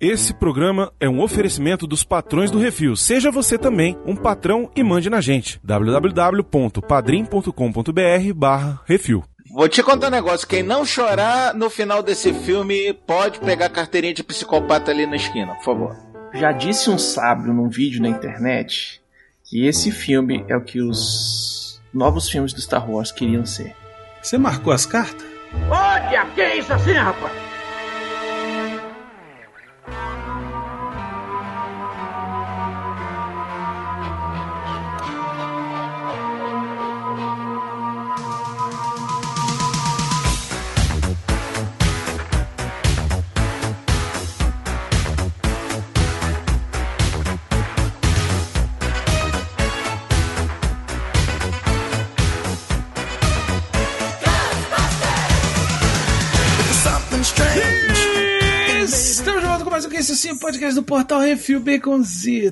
Esse programa é um oferecimento dos patrões do Refil. Seja você também um patrão e mande na gente. www.padrim.com.br barra Refil. Vou te contar um negócio. Quem não chorar no final desse filme pode pegar a carteirinha de psicopata ali na esquina, por favor. Já disse um sábio num vídeo na internet que esse filme é o que os novos filmes do Star Wars queriam ser. Você marcou as cartas? Olha, que é isso assim, rapaz? Do Portal Refil Baconzitos.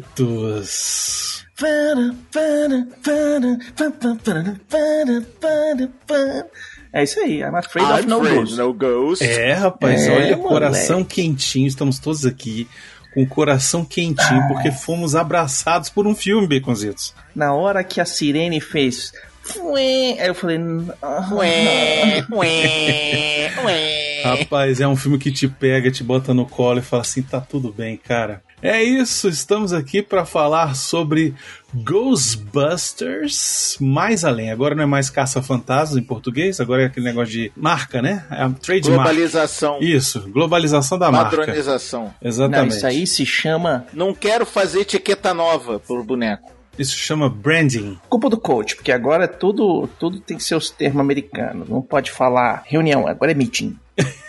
É isso aí, I'm afraid of no ghost. no ghost. É, rapaz, É, olha, moleque. coração quentinho, estamos todos aqui com o coração quentinho, porque fomos abraçados por um filme, Baconzitos. Na hora que a sirene fez. Fuê, Aí eu falei. ah, Ué, ué, ué. Rapaz, é um filme que te pega, te bota no colo e fala assim: tá tudo bem, cara. É isso, estamos aqui para falar sobre Ghostbusters mais além. Agora não é mais caça-fantasmas em português, agora é aquele negócio de marca, né? É a trademark. Globalização, Isso, globalização da marca. padronização. Não, Exatamente. isso aí se chama Não quero fazer etiqueta nova pro boneco. Isso chama branding. culpa do coach, porque agora tudo, tudo tem seus termos americanos. Não pode falar reunião, agora é meeting.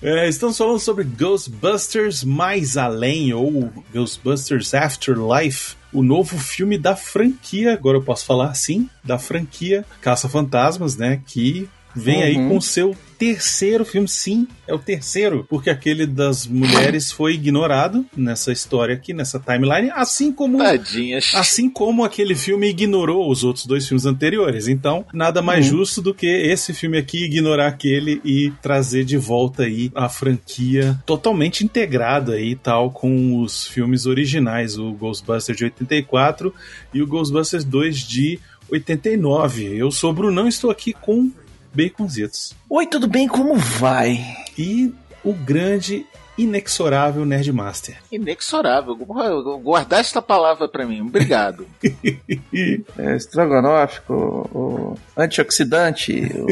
É, estamos falando sobre Ghostbusters Mais Além, ou Ghostbusters Afterlife, o novo filme da franquia, agora eu posso falar assim, da franquia Caça-Fantasmas, né? Que vem aí Uhum. com o seu terceiro filme, sim, é o terceiro, porque aquele das mulheres foi ignorado nessa história aqui, nessa timeline, assim como Tadinhas. Assim como aquele filme ignorou os outros dois filmes anteriores. Então, nada mais justo do que esse filme aqui ignorar aquele e trazer de volta aí a franquia totalmente integrada aí, tal, com os filmes originais, o Ghostbusters de 84 e o Ghostbusters 2 de 89. Eu sou Brunão estou aqui com Baconzitos. Oi, tudo bem? Como vai? E o grande, inexorável Nerdmaster. Inexorável. Guardar esta palavra pra mim. Obrigado. É, estrogonófico, o antioxidante, o...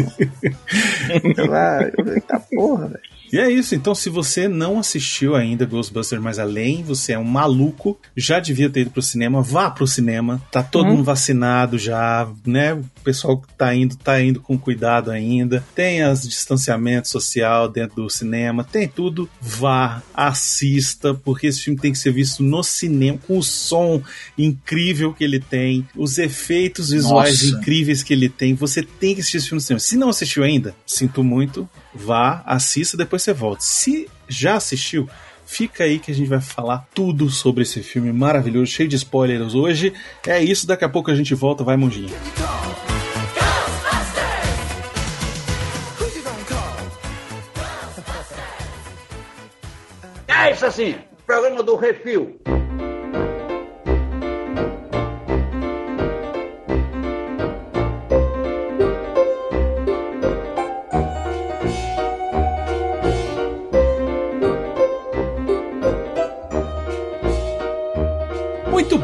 sei lá, eita porra, velho. E é isso, então se você não assistiu ainda Ghostbusters Mais Além, você é um maluco, já devia ter ido pro cinema, vá pro cinema, tá todo Uhum. mundo vacinado já, né? O pessoal que tá indo, tá indo com cuidado ainda, tem as distanciamento social dentro do cinema, tem tudo, vá, assista, porque esse filme tem que ser visto no cinema, com o som incrível que ele tem, os efeitos visuais Nossa. incríveis que ele tem, você tem que assistir esse filme no cinema. Se não assistiu ainda, sinto muito, vá, assista, depois você volta. Se já assistiu, fica aí que a gente vai falar tudo sobre esse filme maravilhoso, cheio de spoilers hoje. É isso, daqui a pouco a gente volta, vai, Monjinha. É isso assim, programa do Refil.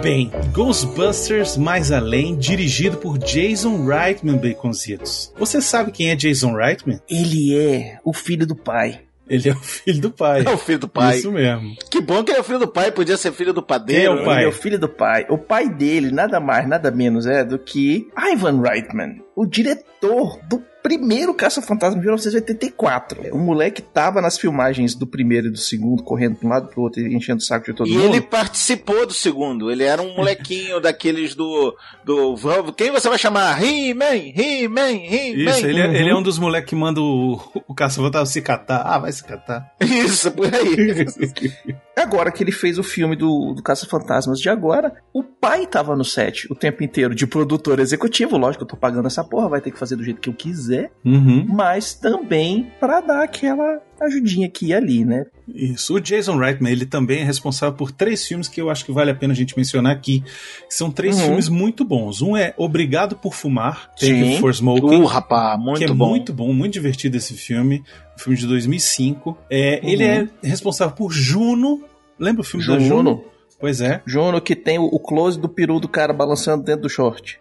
Bem, Ghostbusters Mais Além, dirigido por Jason Reitman, Baconzitos. Você sabe quem é Jason Reitman? Ele é o filho do pai. Ele é o filho do pai. É o filho do pai. Isso mesmo. Que bom que ele é filho do pai, podia ser filho do padeiro. Quem é o pai? Ele é o filho do pai. O pai dele, nada mais, nada menos é do que Ivan Reitman, o diretor do primeiro Caça-Fantasma de 1984. O moleque tava nas filmagens do primeiro e do segundo, correndo de um lado pro outro e enchendo o saco de todo E mundo. ele participou do segundo. Ele era um molequinho daqueles do. do quem você vai chamar? He-Man! He-Man! He-Man! Isso, ele, é- Uhum. ele é um dos moleques que manda o, o caça-fantasma se catar. Ah, vai se catar. Isso, por aí. Agora que ele fez o filme do, do Caça-Fantasmas de agora, o pai tava no set o tempo inteiro de produtor executivo, lógico, eu tô pagando essa porra vai ter que fazer do jeito que eu quiser, Uhum. mas também pra dar aquela ajudinha aqui e ali, né? Isso. O Jason Reitman, ele também é responsável por três filmes que eu acho que vale a pena a gente mencionar aqui. São três Uhum. filmes muito bons. Um é Obrigado por Fumar, Sim. for Smoking. Uh, rapá, muito que é bom. muito bom, muito divertido esse filme. Um filme de 2005. É, Ele é responsável por Juno. Lembra o filme da Juno? Pois é. Juno que tem o- o close do peru do cara balançando dentro do short.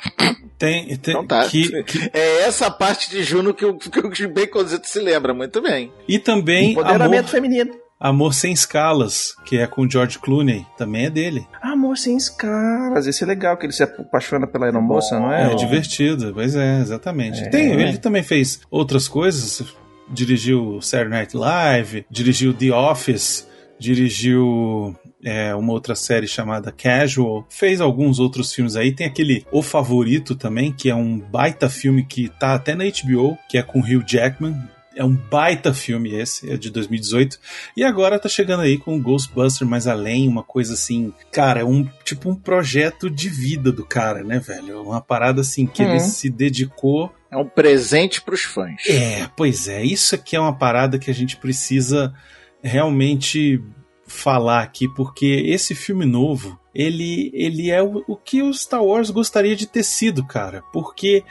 Tem, tem Então tá. que, que- É essa parte de Juno que o, que o Baconzito se lembra muito bem. e também Empoderamento Amor, feminino. Amor Sem Escalas, que é com George Clooney. Também é dele. Amor sem escalas. Esse é legal, que ele se apaixona pela aeromoça, não é? É, divertido, pois é, exatamente. É. Tem, ele também fez outras coisas, dirigiu Saturday Night Live, dirigiu The Office, dirigiu é, uma outra série chamada Casual, fez alguns outros filmes aí, tem aquele O Favorito também, que é um baita filme que tá até na HBO, que é com Hugh Jackman, é um baita filme esse, é de 2018. E agora tá chegando aí com Ghostbuster mais além, uma coisa assim, cara, é um tipo um projeto de vida do cara, né, velho? Uma parada assim que Uhum. ele se dedicou. É um presente pros fãs. É, pois é, isso aqui é uma parada que a gente precisa realmente falar aqui, porque esse filme novo, ele, ele é o, o que o Star Wars gostaria de ter sido, cara, porque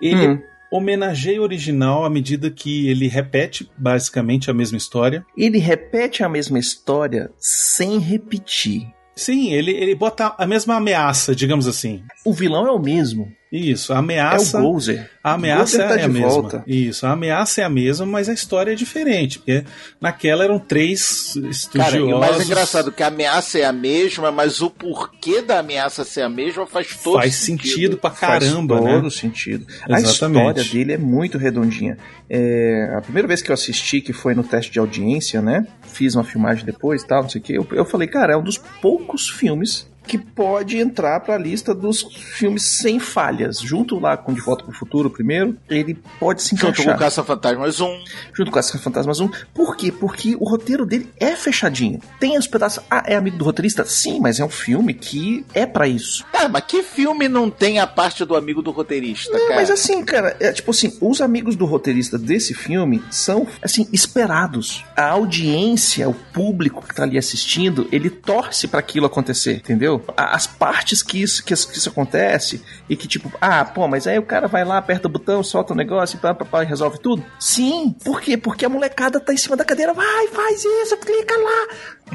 ele Hum. homenageia o original à medida que ele repete basicamente a mesma história. Ele repete a mesma história sem repetir. Sim, ele, ele bota a mesma ameaça, digamos assim. O vilão é o mesmo. Isso, a É ameaça. o Gozer. a ameaça Gozer tá é a mesma. volta. Isso, a ameaça é a mesma, mas a história é diferente. Porque naquela eram três Cara, estudiosos. e o mais engraçado é que a ameaça é a mesma, mas o porquê da ameaça ser a mesma faz todo faz sentido pra caramba, Faz né? todo sentido. A Exatamente. história dele é muito redondinha. É, a primeira vez que eu assisti, que foi no teste de audiência, né? Fiz uma filmagem depois e tal, não sei o que. Eu, eu falei, cara, é um dos poucos filmes que pode entrar pra lista dos filmes sem falhas. Junto lá com De Volta pro Futuro, primeiro, ele pode se Junto com encaixar. o Caça-Fantasmas 1. junto com essa Fantasmas 1. Por quê? Porque o roteiro dele é fechadinho. Tem os pedaços. Ah, é amigo do roteirista? Sim, mas é um filme que é pra isso. Cara, mas que filme não tem a parte do amigo do roteirista, Não, cara? mas assim, cara, é tipo assim, os amigos do roteirista desse filme são, assim, esperados. A audiência, o público que tá ali assistindo, ele torce pra aquilo acontecer, entendeu? As partes que isso, que, isso- que isso acontece e que tipo, ah, pô, mas aí o cara vai lá, aperta o botão, solta o negócio e pá, pá, pá, e resolve tudo? Sim, por quê? Porque a molecada tá em cima da cadeira, vai, faz isso, clica lá.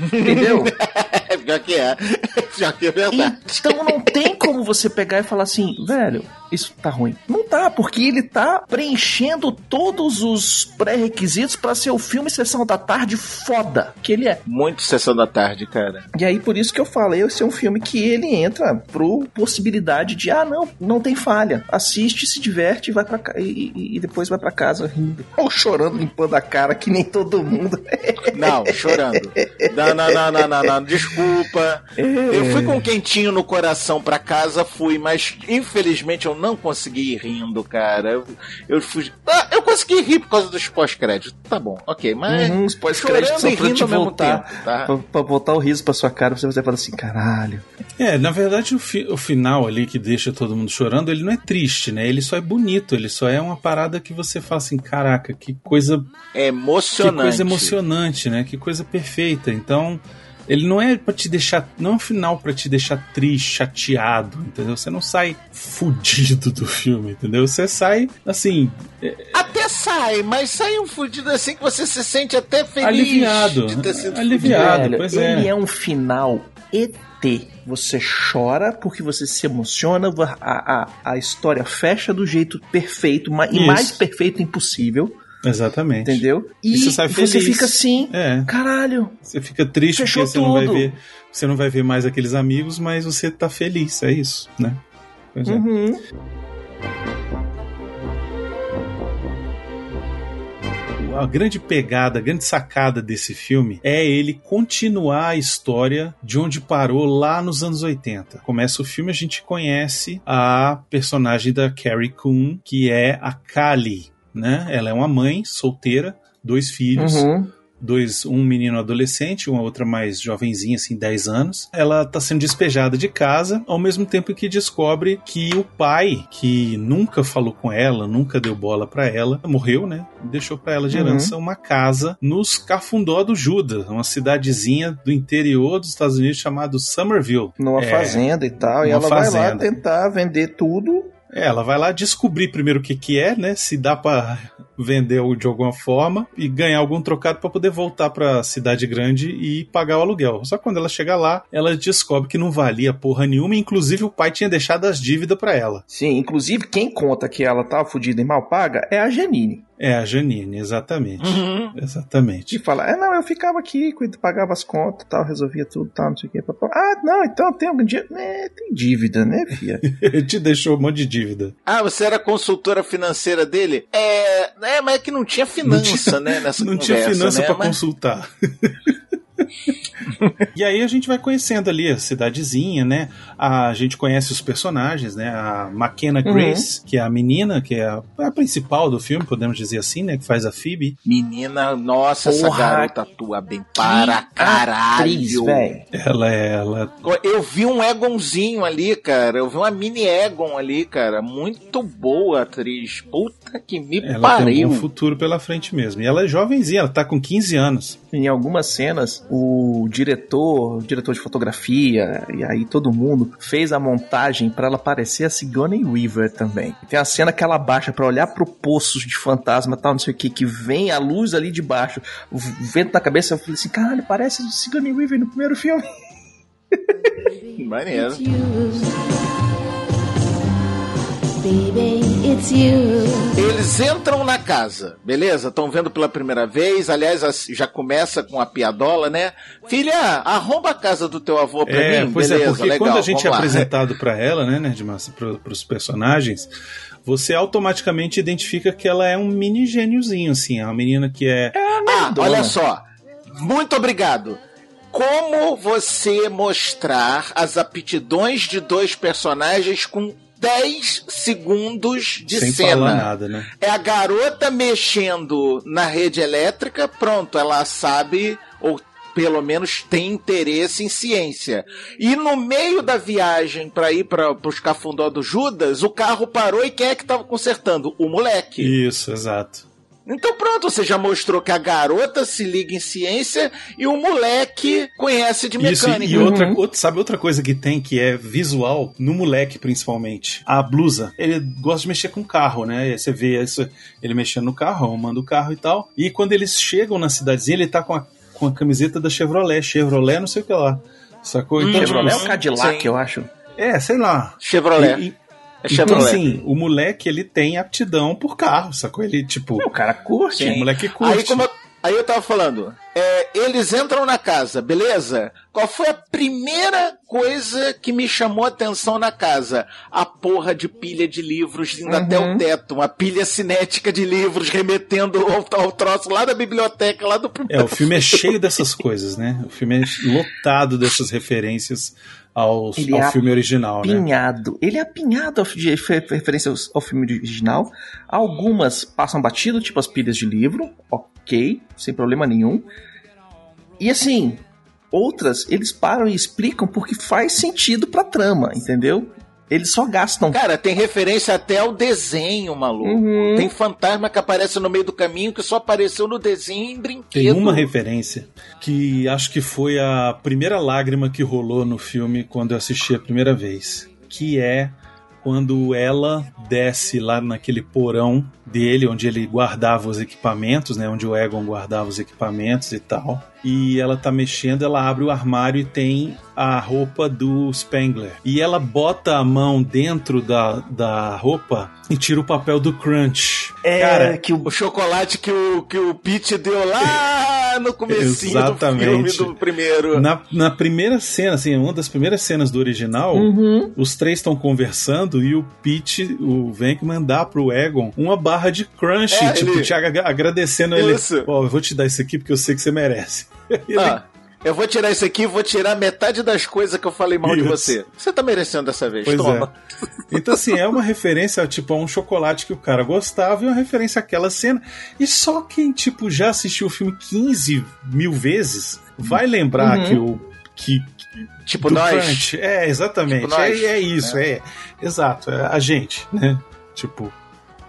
Entendeu? Já que é. Já que é verdade. Então não tem como você pegar e falar assim, velho, isso tá ruim. Não tá, porque ele tá preenchendo todos os pré-requisitos pra ser o filme Sessão da Tarde foda que ele é. Muito Sessão da Tarde, cara. E aí por isso que eu falei, esse é um filme que ele entra pro possibilidade de, ah, não, não tem falha. Assiste, se diverte vai pra e, e- e depois vai pra casa rindo. Ou chorando, limpando a cara, que nem todo mundo. Não, chorando. Não, não, não, não, não, não. Desculpa. Eu fui com um quentinho no coração pra casa, fui, mas infelizmente eu não consegui ir rindo, cara. Eu, eu fui. Ah, eu consegui rir por causa dos pós-créditos. Tá bom, ok, mas. Uhum, os pós-créditos são pra te mesmo voltar. tempo, tá? Pra, pra voltar o riso pra sua cara, você vai falar assim, caralho. É, na verdade, o, fi- o final ali que deixa todo mundo chorando, ele não é triste, né? Ele só é bonito, ele só é uma parada que você fala assim, caraca, que coisa, É que emocionante. coisa emocionante, né? Que coisa perfeita. Então, ele não é pra te deixar, não é um final pra te deixar triste, chateado, entendeu? Você não sai fudido do filme, entendeu? Você sai assim, Até sai, mas sai um fudido assim que você se sente até feliz aliviado, de ter sido aliviado, Velho, pois ele é. é um final ET. Você chora porque você se emociona, a, a, a história fecha do jeito perfeito, e mais perfeito impossível, Exatamente. entendeu? E você sai você feliz. fica assim, É. caralho, Você fica triste porque você não vai ver, você não vai ver mais aqueles amigos, mas você tá feliz, é isso, né? Pois é. Uhum. A grande pegada, a grande sacada desse filme é ele continuar a história de onde parou lá nos anos 80. Começa o filme, a gente conhece a personagem da Carrie Coon, que é a Kali, né? Ela é uma mãe solteira, dois filhos, Uhum. dois, um menino adolescente, uma outra mais jovenzinha, assim, 10 anos. Ela tá sendo despejada de casa, ao mesmo tempo que descobre que o pai, que nunca falou com ela, nunca deu bola para ela, morreu, né? Deixou para ela de Uhum. herança uma casa nos Cafundó do Judas, uma cidadezinha do interior dos Estados Unidos chamado Somerville. Numa É, fazenda e tal. E ela vai lá fazenda. tentar vender tudo. É, ela vai lá descobrir primeiro o que que é, né? Se dá pra vender de alguma forma e ganhar algum trocado pra poder voltar pra cidade grande e pagar o aluguel. Só que quando ela chega lá, ela descobre que não valia porra nenhuma, inclusive o pai tinha deixado as dívidas pra ela. Sim, inclusive quem conta que ela tá fudida e mal paga é a Janine. É a Janine, exatamente. Uhum. Exatamente. Que fala, é, não, eu ficava aqui, pagava as contas tal, resolvia tudo tal, não sei o que. Ah, não, então tem algum dia. É, tem dívida, né, filha? Te deixou um monte de dívida. Ah, você era consultora financeira dele? É, é mas é que não tinha finança, né, nessa não conversa, tinha finança né? pra Mas- consultar. e aí a gente vai conhecendo ali a cidadezinha, né? A gente conhece os personagens, né? A McKenna Uhum. Grace, que é a menina, que é a, é a principal do filme, podemos dizer assim, né? Que faz a Phoebe. Menina, nossa, essa Porra, garota atua bem para Atriz, caralho. velho. Ela é ela. Eu vi um Egonzinho ali, cara. Eu vi uma mini Egon ali, cara. Muito boa atriz. Puta que me Ela tem pariu. um bom futuro pela frente mesmo. E ela é jovenzinha, ela tá com 15 anos. Em algumas cenas, o diretor, o diretor de fotografia, e aí todo mundo fez a montagem pra ela parecer a Sigourney Weaver também. Tem a cena que ela baixa pra olhar pro poço de fantasma tal, não sei o que, que vem a luz ali de baixo, o vento na cabeça. Eu falei assim, caralho, parece a Sigourney Weaver no primeiro filme. Maneiro. Baby, it's you. Eles entram na casa, beleza? Estão vendo pela primeira vez. Aliás, já começa com a piadola, né? Filha, arromba a casa do teu avô pra É, mim. pois beleza, é, porque legal, quando a gente é lá. apresentado pra ela, né, Nerdmassa, pro, pros personagens, você automaticamente identifica que ela é um mini gêniozinho, assim, é uma menina que é Ah, Nerdona. olha só. Muito obrigado. Como você mostrar as aptidões de dois personagens com 10 segundos de sem cena? nada, né? É a garota mexendo na rede elétrica, pronto, ela sabe, ou pelo menos tem interesse em ciência. E no meio da viagem para ir para os cafundó do Judas, o carro parou e quem é que tava consertando? O moleque. Isso, exato. Então pronto, você já mostrou que a garota se liga em ciência e o moleque conhece de Isso, mecânica. e outra, outra- sabe outra coisa que tem que é visual, no moleque principalmente? A blusa. Ele gosta de mexer com carro, né? E Você vê isso, ele mexendo no carro, arrumando o carro e tal. E quando eles chegam na cidadezinha, ele tá com a, com a camiseta da Chevrolet. Chevrolet, não sei o que lá. Sacou? Então, tipo, Chevrolet é o Cadillac, sim. eu acho. É, sei lá. Chevrolet. E- e- é então, assim, o moleque, ele tem aptidão por carro, sacou? Ele, tipo, O cara curte. o moleque curte. Aí, como eu, aí eu tava falando, é, eles entram na casa, beleza? Qual foi a primeira coisa que me chamou a atenção na casa? A porra de pilha de livros indo Uhum. até o teto, uma pilha cinética de livros remetendo ao, ao troço lá da biblioteca, lá do É, o filme é cheio dessas coisas, né? O filme é lotado dessas referências aos, Ele ao é filme original, né? apinhado. Ele é apinhado de refer- referência aos- ao filme original. Algumas passam batido, tipo as pilhas de livro, ok, sem problema nenhum. E assim, outras eles param e explicam porque faz sentido pra trama, entendeu? Eles só gastam. Cara, tem referência até ao desenho, maluco. Uhum. Tem fantasma que aparece no meio do caminho que só apareceu no desenho em brinquedo. Tem uma referência que acho que foi a primeira lágrima que rolou no filme quando eu assisti a primeira vez, que é quando ela desce lá naquele porão dele, onde ele guardava os equipamentos, né, onde o Egon guardava os equipamentos e tal. E ela tá mexendo, ela abre o armário e tem a roupa do Spengler. E ela bota a mão dentro da, da roupa e tira o papel do Crunch. É, Cara, que o O chocolate que o, que o Pete deu lá no comecinho do Exatamente. filme do primeiro. Na, na primeira cena, assim, uma das primeiras cenas do original, Uhum. os três estão conversando e o Pete, o Venkman, dá pro Egon uma barra de crunch, É, tipo, ele- te agra- agradecendo ele. Isso. Ó, eu vou te dar isso aqui porque eu sei que você merece. Ele Ah, Eu vou tirar isso aqui e vou tirar metade das coisas que eu falei mal de Isso. você. Você tá merecendo dessa vez. Pois Toma. é. Então, assim, é uma referência, tipo, a um chocolate que o cara gostava e uma referência àquela cena. E só quem, tipo, já assistiu o filme 15 mil vezes vai lembrar Uhum. que o. Que, Tipo do nós. Crunch. É, exatamente. Tipo nós, é, é isso, é. Exato, é a gente, né? Tipo,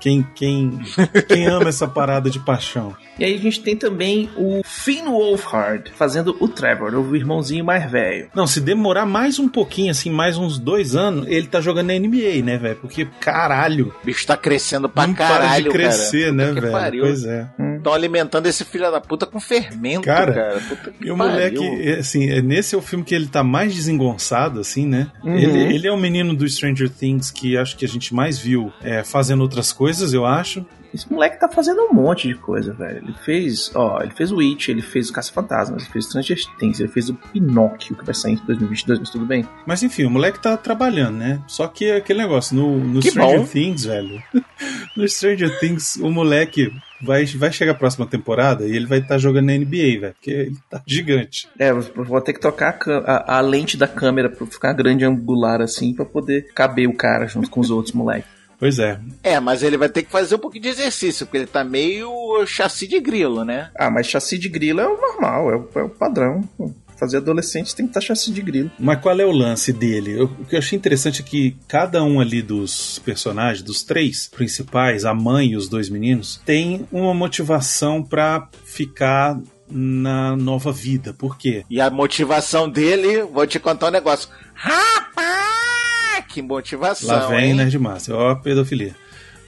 quem, quem, quem ama essa parada de paixão. E aí a gente tem também o Finn Wolfhard fazendo o Trevor, o irmãozinho mais velho. Não, se demorar mais um pouquinho, assim, mais uns dois anos, ele tá jogando na NBA, né, velho? Porque, caralho, O bicho tá crescendo pra não caralho, para de crescer, cara. né, velho? Pois é. Estão alimentando esse filho da puta com fermento, Cara, cara. Puta que E o pariu. moleque, é, assim, é- nesse é o filme que ele tá mais desengonçado, assim, né? Uhum. Ele, ele é o menino do Stranger Things que acho que a gente mais viu é, fazendo outras coisas, eu acho. Esse moleque tá fazendo um monte de coisa, velho. Ele fez, ó, ele fez o It, ele fez o Caça-Fantasmas, ele fez Stranger Things, ele fez o Pinóquio, que vai sair em 2022, mas tudo bem. Mas enfim, o moleque tá trabalhando, né? Só que é aquele negócio, no, no Stranger bom. Things, velho. no Stranger Things, o moleque vai, vai chegar a próxima temporada e ele vai estar jogando na NBA, velho. Porque ele tá gigante. É, vou ter que trocar a, a- a lente da câmera pra ficar grande angular assim, pra poder caber o cara junto com os outros moleques. Pois é. É, mas ele vai ter que fazer um pouquinho de exercício, porque ele tá meio chassi de grilo, né? Ah, mas chassi de grilo é o normal, é o, é o padrão. Fazer adolescente tem que estar chassi de grilo. Mas qual é o lance dele? Eu- o que eu achei interessante é que cada um ali dos personagens, dos três principais, a mãe e os dois meninos, tem uma motivação pra ficar na nova vida. Por quê? E a motivação dele, vou te contar um negócio. Rapaz, que motivação, Lá vem hein? Nerd Master, ó a pedofilia.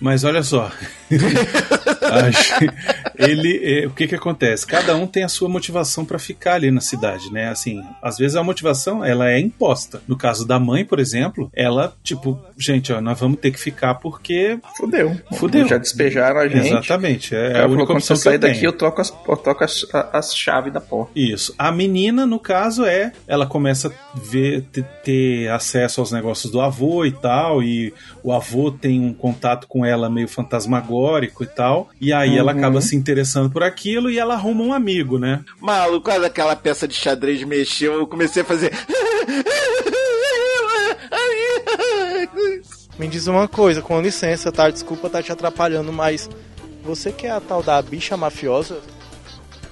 Mas olha só. Ele, é, o que que acontece? Cada um tem a sua motivação pra ficar ali na cidade, né? Assim, às vezes a motivação ela é imposta. No caso da mãe, por exemplo, ela tipo, gente, ó, nós vamos ter que ficar porque Fudeu. Fudeu. Já despejaram a gente. exatamente é O a falou, única quando opção você sair daqui, eu troco as, eu troco as, a- as chaves da porta. Isso. A menina, no caso, é. Ela começa a ver, ter, ter acesso aos negócios do avô e tal. E o avô tem um contato com ela meio fantasmagórico e tal. E aí ela Uhum. acaba se interessando por aquilo e ela arruma um amigo, né? Maluco, quase aquela peça de xadrez mexeu, eu comecei a fazer. Me diz uma coisa, com licença, tá? Desculpa tá te atrapalhando, mas você que é a tal da bicha mafiosa?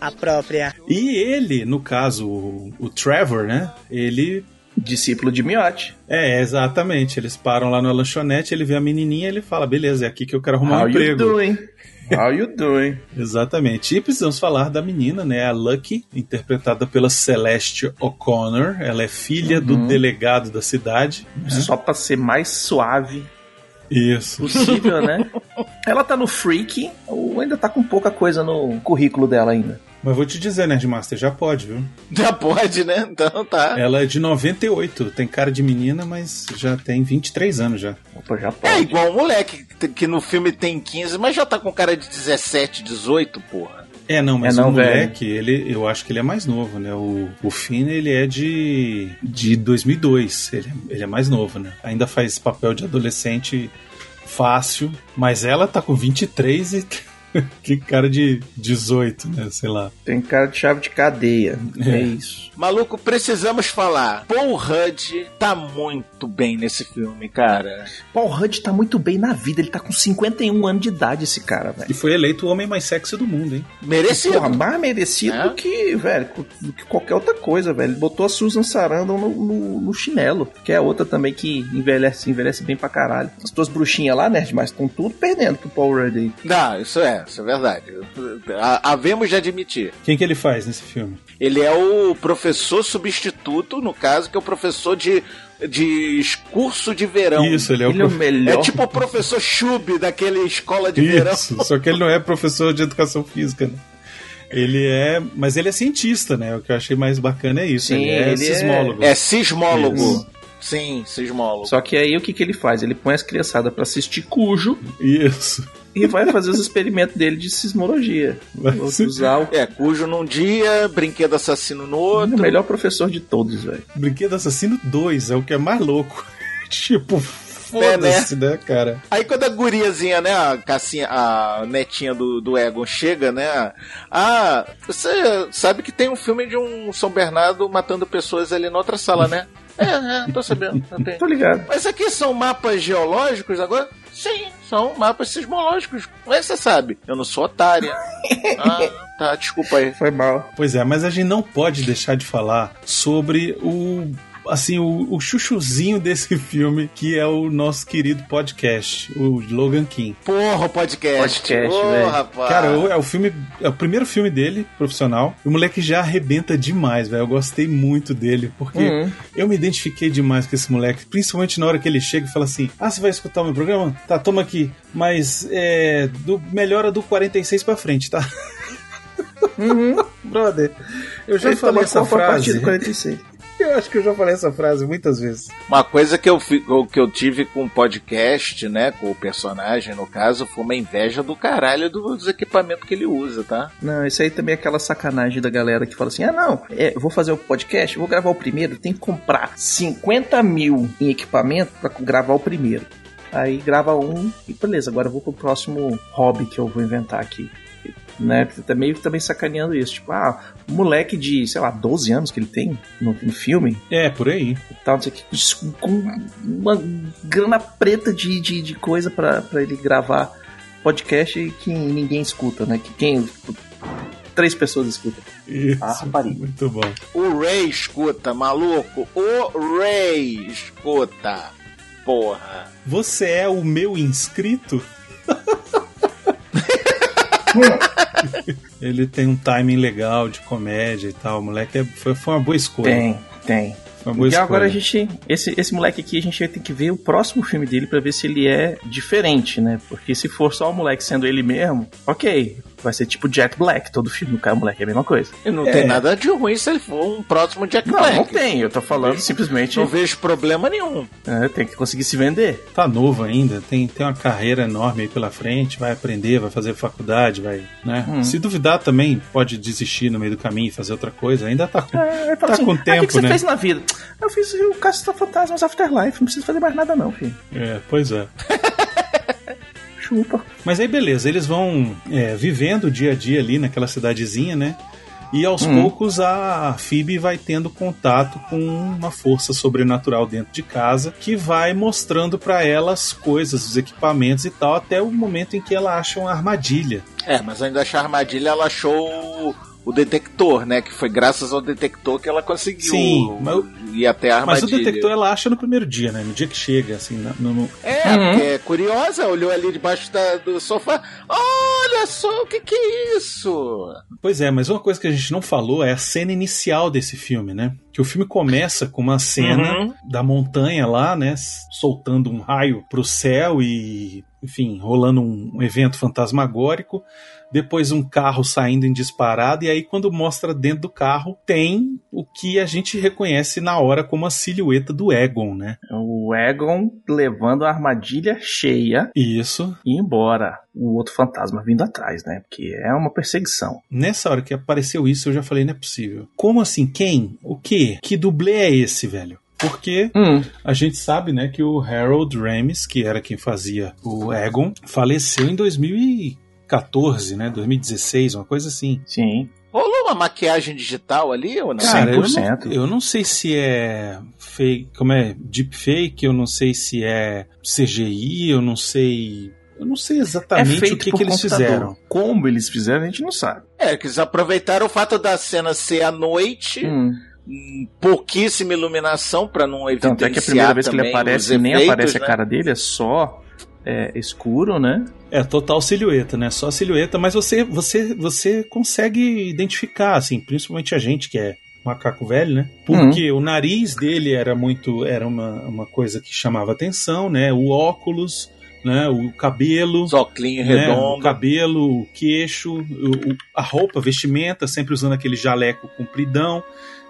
A própria. E ele, no caso, o, o Trevor, né? Ele. Discípulo de Miotti. É, exatamente. Eles param lá na lanchonete, ele vê a menininha ele fala: beleza, é aqui que eu quero arrumar How um you emprego. doing? How you doing? Exatamente. E precisamos falar da menina, né? A Lucky, interpretada pela Celeste O'Connor. Ela é filha do Uhum. delegado da cidade. né? Só pra ser mais suave Isso. possível, né? Ela tá no Freak, ou ainda tá com pouca coisa no currículo dela ainda. Mas vou te dizer, Nerdmaster, já pode, viu? Já pode, né? Então tá. Ela é de 98, tem cara de menina, mas já tem 23 anos já. Opa, já É pode. igual um moleque que- que no filme tem 15, mas já tá com cara de 17, 18, porra. É, não, mas É, não, o moleque, ele, eu acho que ele é mais novo, né? O, o Finn, ele é de, de 2002, ele, ele é mais novo, né? Ainda faz papel de adolescente fácil, mas ela tá com 23 e que cara de 18, né? Sei lá. Tem cara de chave de cadeia. É, isso. Maluco, precisamos falar. Paul Rudd tá muito bem nesse filme, cara. Paul Rudd tá muito bem na vida, ele tá com 51 anos de idade, esse cara, velho. E foi eleito o homem mais sexy do mundo, hein? Merecido. Porra, mais merecido É? do que, velho, do que qualquer outra coisa, velho. Ele botou a Susan Sarandon no, no- no chinelo, que é outra também que envelhece, envelhece bem pra caralho. As tuas bruxinhas lá, nerd, mas estão tudo perdendo pro Paul Rudd aí. Não, isso é, isso é verdade. Ha- Havemos de admitir. Quem que ele faz nesse filme? Ele é o professor substituto, no caso, que é o professor de, de curso de verão. Isso, ele é o Ele é o prof- melhor. É tipo o professor Chub daquele escola de verão. Isso, só que ele não é professor de educação física, né? Ele é. Mas ele é cientista, né? O que eu achei mais bacana é isso. Sim, ele é ele é- sismólogo. É sismólogo. Isso. Sim, sismólogo. Só que aí o que, que ele faz? Ele põe as criançadas pra assistir cujo Isso. E vai fazer os experimentos dele de sismologia. Usar o É, cujo num dia, brinquedo assassino no o outro. melhor professor de todos, velho. Brinquedo Assassino 2 é o que é mais louco. tipo, Foda-se, né, cara? Aí quando a guriazinha, né, a Cassinha, a netinha do, do Egon chega, né? Ah, você sabe que tem um filme de um São Bernardo matando pessoas ali na outra sala, né? É, é, tô sabendo. tenho. Tô ligado. Mas aqui são mapas geológicos agora? Sim, são mapas sismológicos. Como é que você sabe? Eu não sou otária. ah, tá, desculpa aí. Foi mal. Pois é, mas a gente não pode deixar de falar sobre o assim, o, o chuchuzinho desse filme, que é o nosso querido podcast, o Logan King. Porra, o podcast. Podcast, Porra, velho. rapaz. Cara, o- é o filme, é o primeiro filme dele, profissional. O moleque já arrebenta demais, velho. Eu gostei muito dele, porque Uhum. eu me identifiquei demais com esse moleque, principalmente na hora que ele chega e fala assim: Ah, você vai escutar o meu programa? Tá, toma aqui. Mas é. Do, melhora do 46 pra frente, tá? Brother, eu já Ele falei essa copa a partir frase. do 46. Eu acho que eu já falei essa frase muitas vezes. Uma coisa que eu, fi- o que eu tive com o podcast, né, com o personagem, no caso, foi uma inveja do caralho dos equipamentos que ele usa, tá? Não, isso aí também é aquela sacanagem da galera que fala assim: ah, não, é, eu vou fazer o podcast, vou gravar o primeiro, tem que comprar 50 mil em equipamento pra gravar o primeiro. Aí grava um e beleza, agora eu vou pro próximo hobby que eu vou inventar aqui. Né? Tá meio também sacaneando isso. Tipo, ah, um moleque de, sei lá, 12 anos que ele tem no, no filme É, por aí. tal, não sei que, isso, com uma grana preta de, de, de coisa pra, pra ele gravar podcast que ninguém escuta, né? Que quem. Três pessoas escutam. Isso. Ah, rapariga. Muito bom. O Ray escuta, maluco. O Ray escuta. Porra. Você é o meu inscrito? Ele tem um timing legal de comédia e tal. O moleque é- foi, foi uma boa escolha. Tem, tem. Uma E agora a gente. Esse, esse moleque aqui, a gente vai ter que ver o próximo filme dele pra ver se ele é diferente, né? Porque se for só o moleque sendo ele mesmo, ok. Vai ser tipo Jack Black, todo filme, o cara, o moleque é a mesma coisa. E não É. tem nada de ruim se ele for um próximo Jack Não, Black. não tem. Eu tô falando simplesmente. Não vejo problema nenhum. é, tem que conseguir se vender. Tá novo ainda, tem, tem uma carreira enorme aí pela frente, vai aprender, vai fazer faculdade, vai, né? Hum. Se duvidar também, pode desistir no meio do caminho e fazer outra coisa. Ainda tá com... É, Tá com "Ah, o que tempo, que você né?" fez na vida? Eu fiz o Caça Fantasmas Afterlife, não preciso fazer mais nada não, filho. É, pois é. Chupa. Mas aí beleza, eles vão é, vivendo o dia a dia ali naquela cidadezinha, né? E aos Hum. poucos a Phoebe vai tendo contato com uma força sobrenatural dentro de casa que vai mostrando pra ela as coisas, os equipamentos e tal, até o momento em que ela acha uma armadilha. É, mas ainda achar armadilha, ela achou o, detector, né? Que foi graças ao detector que ela conseguiu Sim, mas- ir até a Mas armadilha. o detector ela acha no primeiro dia, né? No dia que chega, assim, na- no, no- É, Uhum. porque é curiosa, olhou ali debaixo da- do sofá. Olha só, o que que é isso? Pois é, mas uma coisa que a gente não falou é a cena inicial desse filme, né? Que o filme começa com uma cena Uhum. da montanha lá, né? Soltando um raio pro céu e, enfim, rolando um evento fantasmagórico. Depois um carro saindo em disparada, e aí quando mostra dentro do carro, tem o que a gente reconhece na hora como a silhueta do Egon, né? O Egon levando a armadilha cheia Isso. e embora. O outro fantasma vindo atrás, né? Porque é uma perseguição. Nessa hora que apareceu isso, eu já falei, não é possível. Como assim? Quem? O quê? Que dublê é esse, velho? Porque Hum, a gente sabe, né, que o Harold Ramis, que era quem fazia o Egon, faleceu em 2014, né, 2016, uma coisa assim. sim. Rolou uma maquiagem digital ali ou não? Cara, eu 100%. não, eu não sei se é fake, como é, deepfake, eu não sei se é CGI, eu não sei, eu não sei É exatamente feito o que, que eles computador. fizeram. Como eles fizeram, a gente não sabe. É, que eles aproveitaram o fato da cena ser à noite, Hum. pouquíssima iluminação pra não evidenciar Tanto é que a primeira vez que ele aparece, nem aparece né? a cara dele, é só é, escuro, né? É total silhueta, né? Só silhueta, mas você você você consegue identificar, assim, principalmente a gente que é macaco velho, né? Porque o nariz dele era muito era uma, uma coisa que chamava atenção, né? O óculos, né? O cabelo, Os óculos né? O redondos. cabelo, o queixo, o- o- a roupa, a vestimenta, sempre usando aquele jaleco compridão.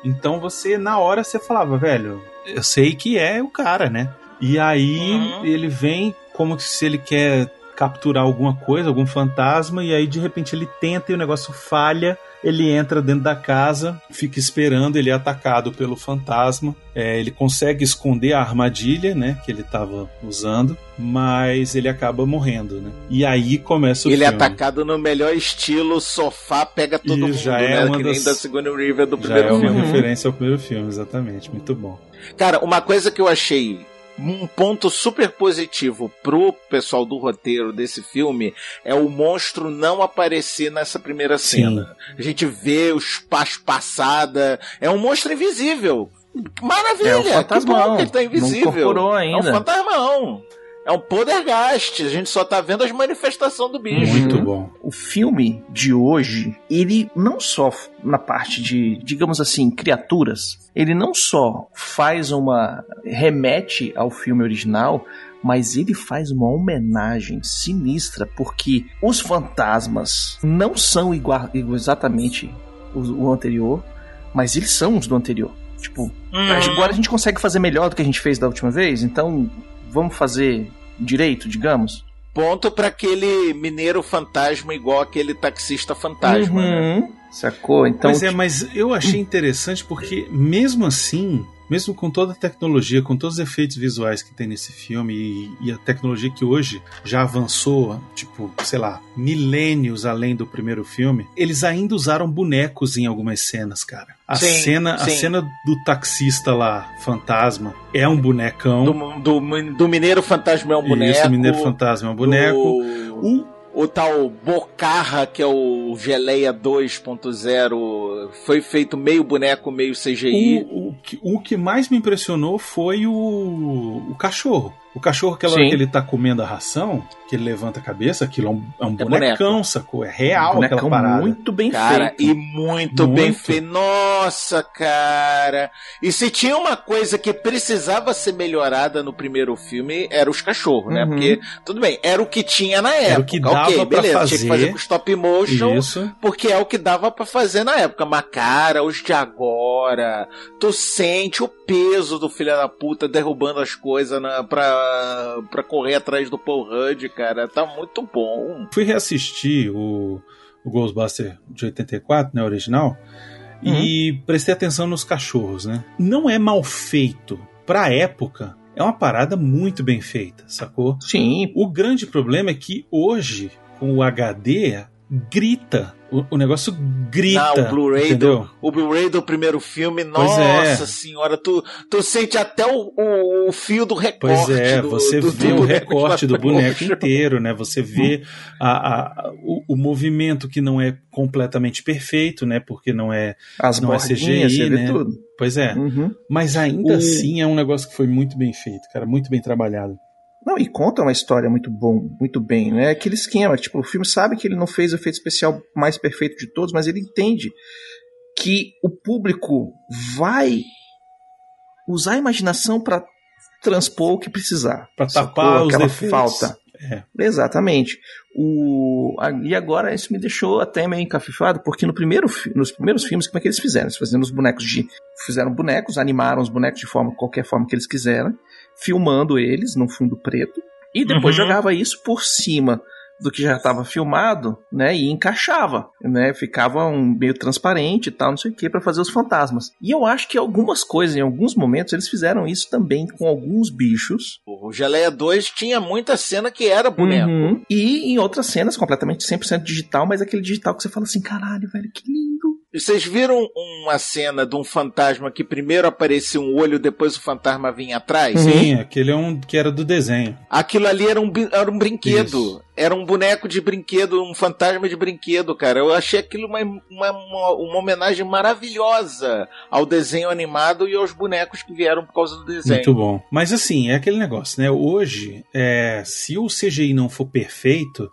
Então você na hora você falava, velho, eu sei que é o cara, né? E aí Uhum. ele vem como se ele quer capturar alguma coisa, algum fantasma, e aí de repente ele tenta e o negócio falha Ele entra dentro da casa, fica esperando, ele é atacado pelo fantasma. É, ele consegue esconder a armadilha, né, que ele estava usando, mas ele acaba morrendo, né? E aí começa o Ele é filme. atacado no melhor estilo, sofá pega todo Isso, mundo, já é né? uma que nem das- da Sigourney River do Já primeiro é uma filme. referência ao primeiro filme, exatamente. Muito bom. Cara, uma coisa que eu achei um ponto super positivo pro pessoal do roteiro desse filme é o monstro não aparecer nessa primeira cena. A gente vê o espaço passada, é um monstro invisível. Maravilha! É que fantasmão. bom que ele tá Não invisível. incorporou É um ainda. fantasmão. É um poltergeist. A gente só tá vendo as manifestações do bicho. Muito Uhum. bom. O filme de hoje, ele não só na parte de, digamos assim, criaturas, ele não só faz uma. remete ao filme original, mas ele faz uma homenagem sinistra, porque os fantasmas não são igual, exatamente o, o anterior, mas eles são os do anterior. Tipo, agora a gente consegue fazer melhor do que a gente fez da última vez, então vamos fazer direito, digamos. Ponto pra aquele mineiro fantasma igual aquele taxista fantasma. né? Uhum. Sacou? Então, Pois é, mas eu achei interessante porque, mesmo assim, mesmo com toda a tecnologia, com todos os efeitos visuais que tem nesse filme e, e a tecnologia que hoje já avançou, tipo, sei lá, milênios além do primeiro filme, eles ainda usaram bonecos em algumas cenas, cara. A Sim, cena, a sim. cena do taxista lá, fantasma, é um bonecão. Do, do, do Mineiro Fantasma é um boneco. Isso, o Mineiro Fantasma é um boneco. Do- O O tal Bocarra, que é o Geleia 2.0, foi feito meio boneco, meio CGI. O, o, que, o que mais me impressionou foi o, o cachorro. O cachorro que, ela, que ele tá comendo a ração, que ele levanta a cabeça, aquilo é um, é um É bonecão, boneco. sacou? É real bonecão aquela parada. muito bem Cara, feito. e muito, bem Muito. feito. Nossa, cara. E se tinha uma coisa que precisava ser melhorada no primeiro filme, era os cachorros, né? Uhum. Porque, tudo bem, era o que tinha na época. Era o que dava ok, pra beleza, tinha fazer. que fazer com stop motion. Isso. Porque é o que dava pra fazer na época. Mas, cara, os de agora, tu sente o peso do filho da puta derrubando as coisas na, pra, pra correr atrás do Paul Rudd, cara. Tá muito bom. Fui reassistir o, o Ghostbuster de 84, né, original, e prestei atenção nos cachorros, né? Não é mal feito. Pra época, é uma parada muito bem feita, sacou? Sim, O grande problema é que hoje, com o HD, grita. O, o negócio grita. Não, o Blu-ray entendeu? do, o Blu-ray do primeiro filme, Pois nossa é. senhora, tu, tu sente até o, o, o fio do recorte. Pois é, do- você do- vê do o recorte do boneco inteiro, né? Você vê a, a- o, o movimento que não é completamente perfeito, né? Porque não é. as Não é CGI, você vê né? tudo. Pois é. Uhum. Mas ainda O- assim é um negócio que foi muito bem feito, cara. Muito bem trabalhado. Não, e conta uma história muito bom, muito bem, né? Aquele esquema, tipo, o filme sabe que ele não fez o efeito especial mais perfeito de todos, mas ele entende que o público vai usar a imaginação pra transpor o que precisar. Pra Sacou? tapar os Aquela defeitos. falta. É. Exatamente. O, a- e agora isso me deixou até meio encafifado, porque no primeiro, nos primeiros filmes, como é que eles fizeram? Eles fizeram os bonecos de. Fizeram bonecos, animaram os bonecos de forma, qualquer forma que eles quiseram, filmando eles num fundo preto, e depois Uhum. jogava isso por cima do que já estava filmado, né, e encaixava, né, ficava um meio transparente e tal, não sei o que, para fazer os fantasmas. E eu acho que algumas coisas, em alguns momentos, eles fizeram isso também com alguns bichos, O Geleia 2 tinha muita cena que era boneco. Uhum. E em outras cenas, completamente 100% digital, mas aquele digital que você fala assim, caralho, velho, que lindo. E Vocês viram uma cena de um fantasma que primeiro aparecia um olho, depois o fantasma vinha atrás? Sim, aquele é um que era do desenho. Aquilo ali era um, era um brinquedo. Isso. Era um boneco de brinquedo, um fantasma de brinquedo, cara. Eu achei aquilo uma, uma, uma, uma homenagem maravilhosa ao desenho animado e aos bonecos que vieram por causa do desenho. Muito bom. Mas assim, é aquele negócio, né? Hoje, é, se o CGI não for perfeito,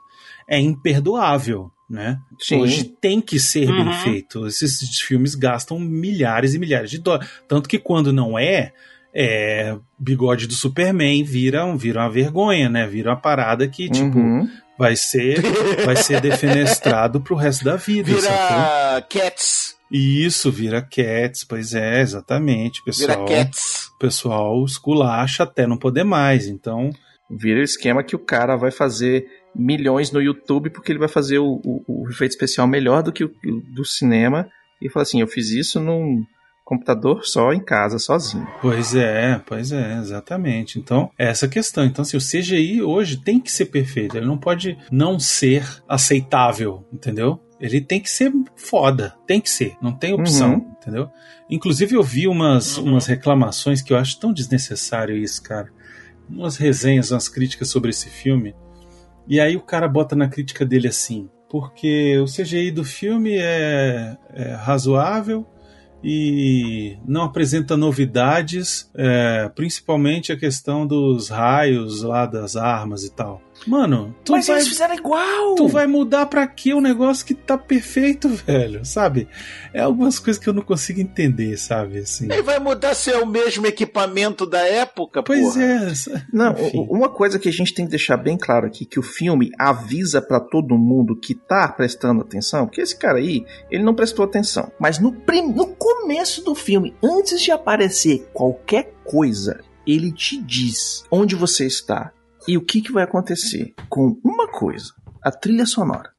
é imperdoável, né? Sim. Hoje tem que ser bem Uhum. feito. Esses filmes gastam milhares e milhares de dólares. Tanto que quando não é, é bigode do Superman vira, um- vira uma vergonha, né? Vira uma parada que, tipo, Uhum. vai ser vai ser defenestrado pro resto da vida. sacou? Vira Cats. E isso vira Cats, pois é, exatamente. O Vira pessoal, Cats. o pessoal esculacha até não poder mais. Então, Vira o esquema que o cara vai fazer milhões no YouTube porque ele vai fazer o, o, o efeito especial melhor do que o, o do cinema. E fala assim: eu fiz isso num computador só em casa, sozinho. Pois é, pois é, exatamente. Então, é essa questão. Então, assim, o CGI hoje tem que ser perfeito. Ele não pode não ser aceitável, entendeu? Ele tem que ser foda, tem que ser, não tem opção, Uhum. entendeu? Inclusive eu vi umas, umas reclamações que eu acho tão desnecessário isso, cara. Umas resenhas, umas críticas sobre esse filme. E aí o cara bota na crítica dele assim, porque o CGI do filme é, é razoável e não apresenta novidades, é, principalmente a questão dos raios lá das armas e tal. Mano, tu Mas vai, eles fizeram igual! tu vai mudar pra quê o negócio que tá perfeito, velho, sabe? É algumas coisas que eu não consigo entender, sabe? Assim. E vai mudar se é o mesmo equipamento da época, Pois porra. é. Não, Enfim. uma coisa que a gente tem que deixar bem claro aqui, que o filme avisa pra todo mundo que tá prestando atenção, porque esse cara aí, ele não prestou atenção. Mas no, prim- no começo do filme, antes de aparecer qualquer coisa, ele te diz onde você está e o que, que vai acontecer com uma coisa, a trilha sonora.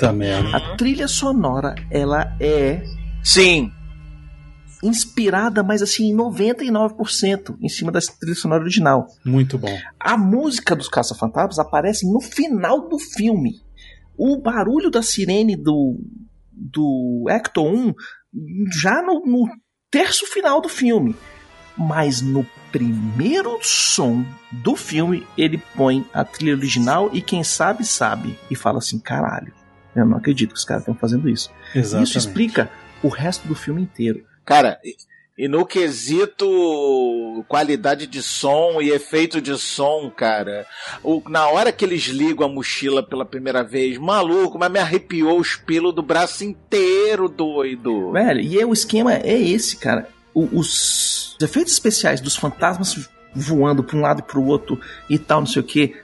Puta merda. A trilha sonora, ela é Sim. inspirada, mas assim, em 99% em cima da trilha sonora original. Muito bom. A música dos Caça-Fantasmas aparece no final do filme. O barulho da sirene do, do Ecto 1 já no, no terço final do filme. Mas no primeiro som do filme, ele põe a trilha original e quem sabe, sabe. E fala assim: caralho, eu não acredito que os caras estão fazendo isso. Exatamente. Isso explica o resto do filme inteiro. Cara, e- no quesito qualidade de som e efeito de som, cara, o- na hora que eles ligam a mochila pela primeira vez, maluco, mas me arrepiou os pelos do braço inteiro, doido. Velho, e é, o esquema é esse, cara. O- os efeitos especiais dos fantasmas voando pra um lado e pro outro e tal, não sei o que,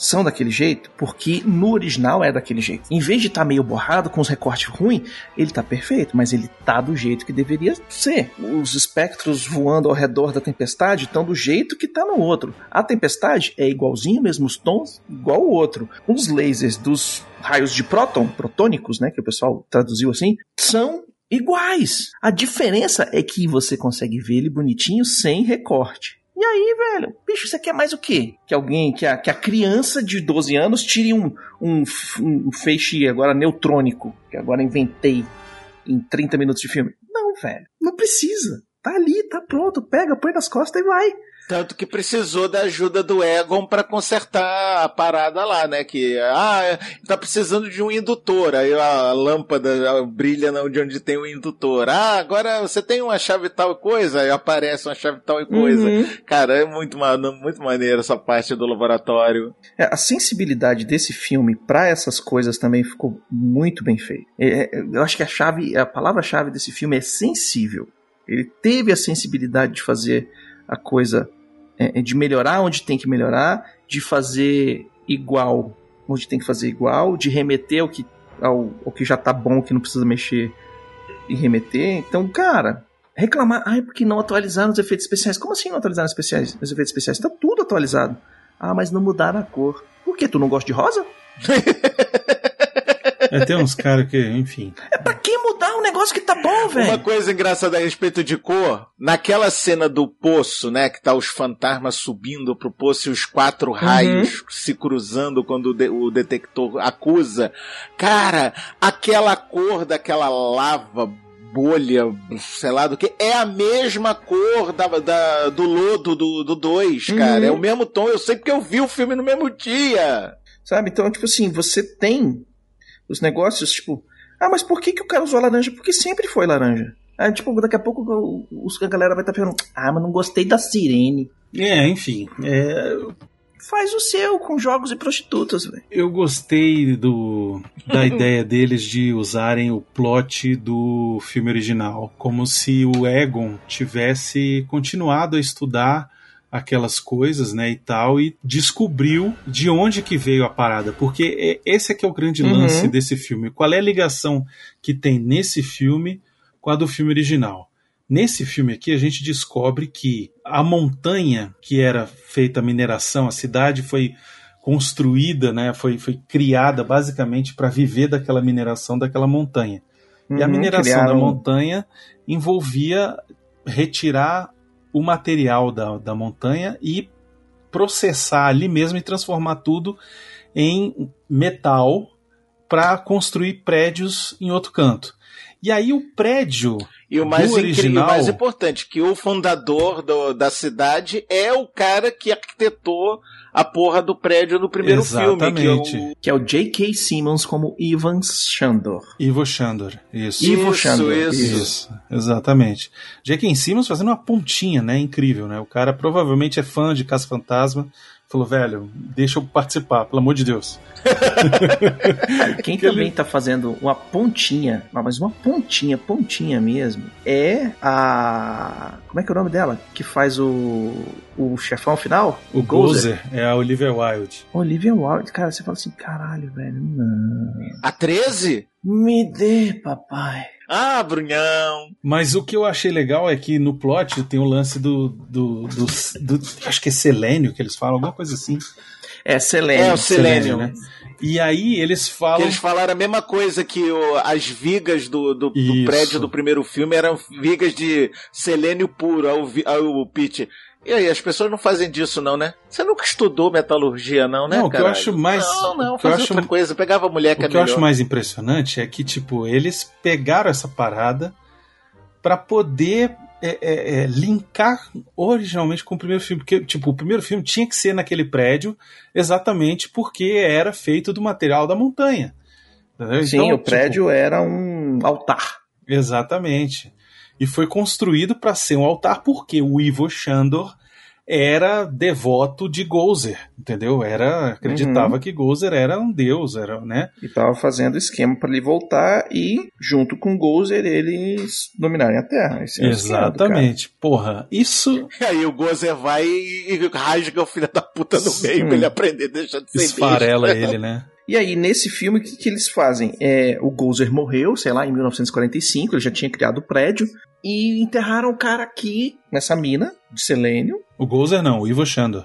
são daquele jeito porque no original é daquele jeito. Em vez de estar meio borrado com os recortes ruins, ele tá perfeito, mas ele tá do jeito que deveria ser. Os espectros voando ao redor da tempestade estão do jeito que tá no outro. A tempestade é igualzinho, mesmos tons, igual o outro. Os lasers dos raios de próton, protônicos, né, que o pessoal traduziu assim, são iguais. A diferença é que você consegue ver ele bonitinho sem recorte. E aí, velho, bicho, você quer mais o quê? Que alguém, que a, que a criança de 12 anos tire um, um, um feixe agora neutrônico, que agora inventei em 30 minutos de filme. Não, velho, não precisa. Tá ali, tá pronto, pega, põe nas costas e vai. Tanto que precisou da ajuda do Egon pra consertar a parada lá, né? Que, ah, tá precisando de um indutor. Aí a lâmpada brilha onde, onde tem o indutor. Ah, agora você tem uma chave tal coisa. Aí aparece uma chave tal coisa. Uhum. Cara, é muito, muito maneiro essa parte do laboratório. É, a sensibilidade desse filme pra essas coisas também ficou muito bem feita. É, é, eu acho que a chave, a palavra-chave desse filme é sensível. Ele teve a sensibilidade de fazer a coisa, é, de melhorar onde tem que melhorar, de fazer igual onde tem que fazer igual, de remeter ao que, ao, ao que já tá bom, que não precisa mexer e remeter. Então, cara, reclamar, ai, porque não atualizaram os efeitos especiais. Como assim não atualizaram os, especiais, os efeitos especiais? Tá tudo atualizado. Ah, mas não mudaram a cor. Por quê? Tu não gosta de rosa? É, tem uns caras que, enfim. É pra que mudar um negócio que tá bom, Uma velho? coisa engraçada a respeito de cor, naquela cena do poço, né, que tá os fantasmas subindo pro poço e os quatro raios se cruzando quando o, de- o detector acusa. Cara, aquela cor daquela lava bolha, sei lá do que, é a mesma cor da, da- do lodo do 2, cara. Uhum. É o mesmo tom, eu sei porque eu vi o filme no mesmo dia. Sabe? Então, tipo assim, você tem os negócios, tipo, ah, mas por que, que o cara usou laranja? Porque sempre foi laranja. Aí, tipo, daqui a pouco os- a galera vai estar pensando, ah, mas não gostei da sirene. É, enfim. é, Faz o seu com jogos e prostitutas, velho. eu gostei do, da ideia deles de usarem o plot do filme original, como se o Egon tivesse continuado a estudar aquelas coisas, né, e tal, e descobriu de onde que veio a parada, porque é- esse é que é o grande Uhum. lance desse filme. Qual é a ligação que tem nesse filme com a do filme original? Nesse filme aqui, a gente descobre que a montanha que era feita a mineração, a cidade foi construída, né, foi, foi criada basicamente para viver daquela mineração daquela montanha. E a Uhum, mineração da criaram- montanha envolvia retirar o material da, da montanha e processar ali mesmo e transformar tudo em metal para construir prédios em outro canto. E aí o prédio E o mais incrível, original, o mais importante, que o fundador do- da cidade é o cara que arquitetou a porra do prédio do primeiro filme. Que é o- Exatamente. Que é o J.K. Simmons como Ivan Shandor. Ivo Chandor, isso. Ivo Isso, Shandor. isso. Isso, exatamente. J.K. Simmons fazendo uma pontinha, né? Incrível, né? O cara provavelmente é fã de Caça Fantasma. Falou, velho, deixa eu participar, pelo amor de Deus. Quem Que ele- também tá fazendo uma pontinha, mas uma pontinha, pontinha mesmo, é a. Como é que é o nome dela? Que faz o. O chefão final? O Gozer é a Olivia Wilde. Olivia Wilde. Cara, você fala assim, caralho, velho, não. A 13? Me dê, papai. Ah, Brunhão. Mas o que eu achei legal é que no plot tem o lance do. do, do, do- acho que é selênio que eles falam, alguma coisa assim. É, Selene. É, o Selênio. né? E aí eles Que falam. eles falaram a mesma coisa que o- as vigas do, do, do prédio do primeiro filme eram vigas de selênio puro. Aí o, aí o Pete. E aí, as pessoas não fazem disso, não, né? Você nunca estudou metalurgia, não, né? Não, o que eu acho mais- Não, não, o que eu fazia acho- outra coisa. Pegava a mulher que O é que eu melhor. acho mais impressionante é que, tipo, eles pegaram essa parada pra poder é, é, é, linkar originalmente com o primeiro filme. Porque, tipo, o primeiro filme tinha que ser naquele prédio exatamente porque era feito do material da montanha. Entendeu? Sim, Então, o prédio era um altar. tipo, exatamente. E foi construído para ser um altar porque o Ivo Shandor era devoto de Gozer, entendeu? Era acreditava Uhum. que Gozer era um deus, era, né? E tava fazendo esquema pra ele voltar e, junto com Gozer, eles dominarem a Terra. Esse é o esquema do cara. Exatamente. Porra, isso E aí o Gozer vai e rasga o filho da puta no Sim. meio pra ele aprender a deixar de ser esfarela ele, né? E aí, nesse filme, o que, que eles fazem? É, o Gozer morreu, sei lá, em 1945, ele já tinha criado o prédio, e enterraram o cara aqui, nessa mina de selênio. O Gozer não, o Ivo Shandor.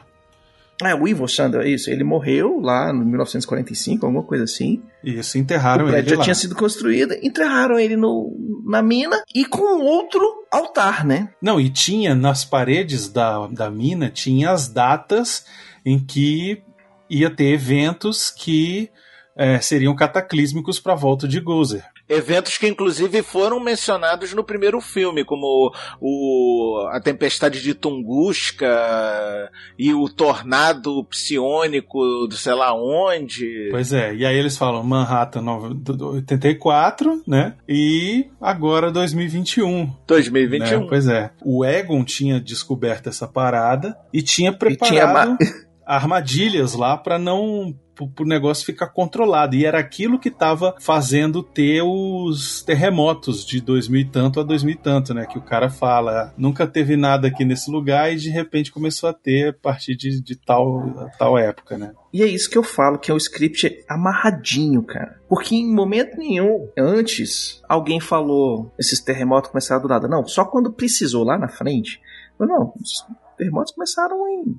Ah, o Ivo Sandor, isso, ele morreu lá em 1945, alguma coisa assim. Isso, enterraram o ele prédio já lá. tinha sido construído, enterraram ele no, na mina e com outro altar, né? Não, e tinha nas paredes da, da mina, tinha as datas em que ia ter eventos que eh, seriam cataclísmicos para a volta de Gozer. Eventos que inclusive foram mencionados no primeiro filme, como o, a tempestade de Tunguska e o tornado psiônico do sei lá onde. Pois é, e aí eles falam Manhattan nove- do- do 84, né? E agora 2021. 2021. né? Pois é. O Egon tinha descoberto essa parada e tinha tinha preparado ma- armadilhas lá para não o negócio ficar controlado. E era aquilo que estava fazendo ter os terremotos de 2000 e tanto a 2000 e tanto, né? Que o cara fala, nunca teve nada aqui nesse lugar e de repente começou a ter a partir de, de tal, tal época, né? E é isso que eu falo, que é o script amarradinho, cara. Porque em momento nenhum, antes, alguém falou, esses terremotos começaram do nada. Não, só quando precisou lá na frente. Não, os terremotos começaram em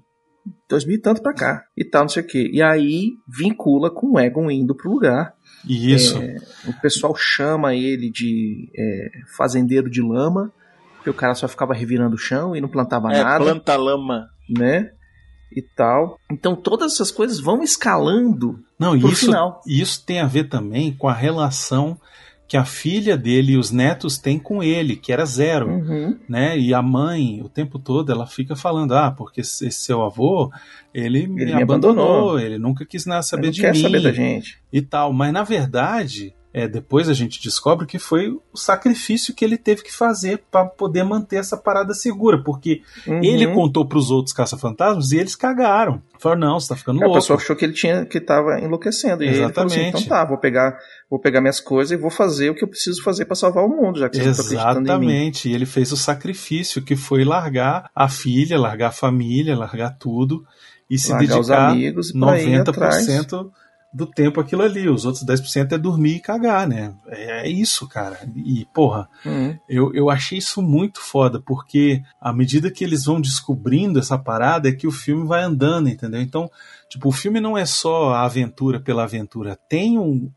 2000 e tanto pra cá. E tal, não sei o quê. E aí, vincula com o Egon indo pro lugar. E isso. O pessoal chama ele de é, fazendeiro de lama. Porque o cara só ficava revirando o chão e não plantava É, nada planta lama. né? E tal. Então todas essas coisas vão escalando Não, pro isso, final. isso tem a ver também com a relação que a filha dele e os netos têm com ele, que era zero, Uhum. né? E a mãe, o tempo todo, ela fica falando, ah, porque esse seu avô, ele, me, me abandonou, abandonou. ele nunca quis nada Ele saber não de quer mim saber da gente. e tal. Mas na verdade, é, depois a gente descobre que foi o sacrifício que ele teve que fazer para poder manter essa parada segura, porque Uhum. ele contou para os outros caça-fantasmas e eles cagaram. Falaram, não, você tá ficando É, o louco. pessoal achou que ele tinha que tava enlouquecendo. E assim, Exatamente. então tá, vou pegar, vou pegar minhas coisas e vou fazer o que eu preciso fazer pra salvar o mundo, já que vocês. Exatamente, e ele fez o sacrifício que foi largar a filha, largar a família, largar tudo e se Largar os dedicar amigos pra ir 90% do tempo aquilo ali. Os outros 10% é dormir e cagar, né? É, é isso, cara. E, porra, Uhum. eu, eu achei isso muito foda, porque à medida que eles vão descobrindo essa parada, é que o filme vai andando, entendeu? Então, tipo, o filme não é só a aventura pela aventura, tem um,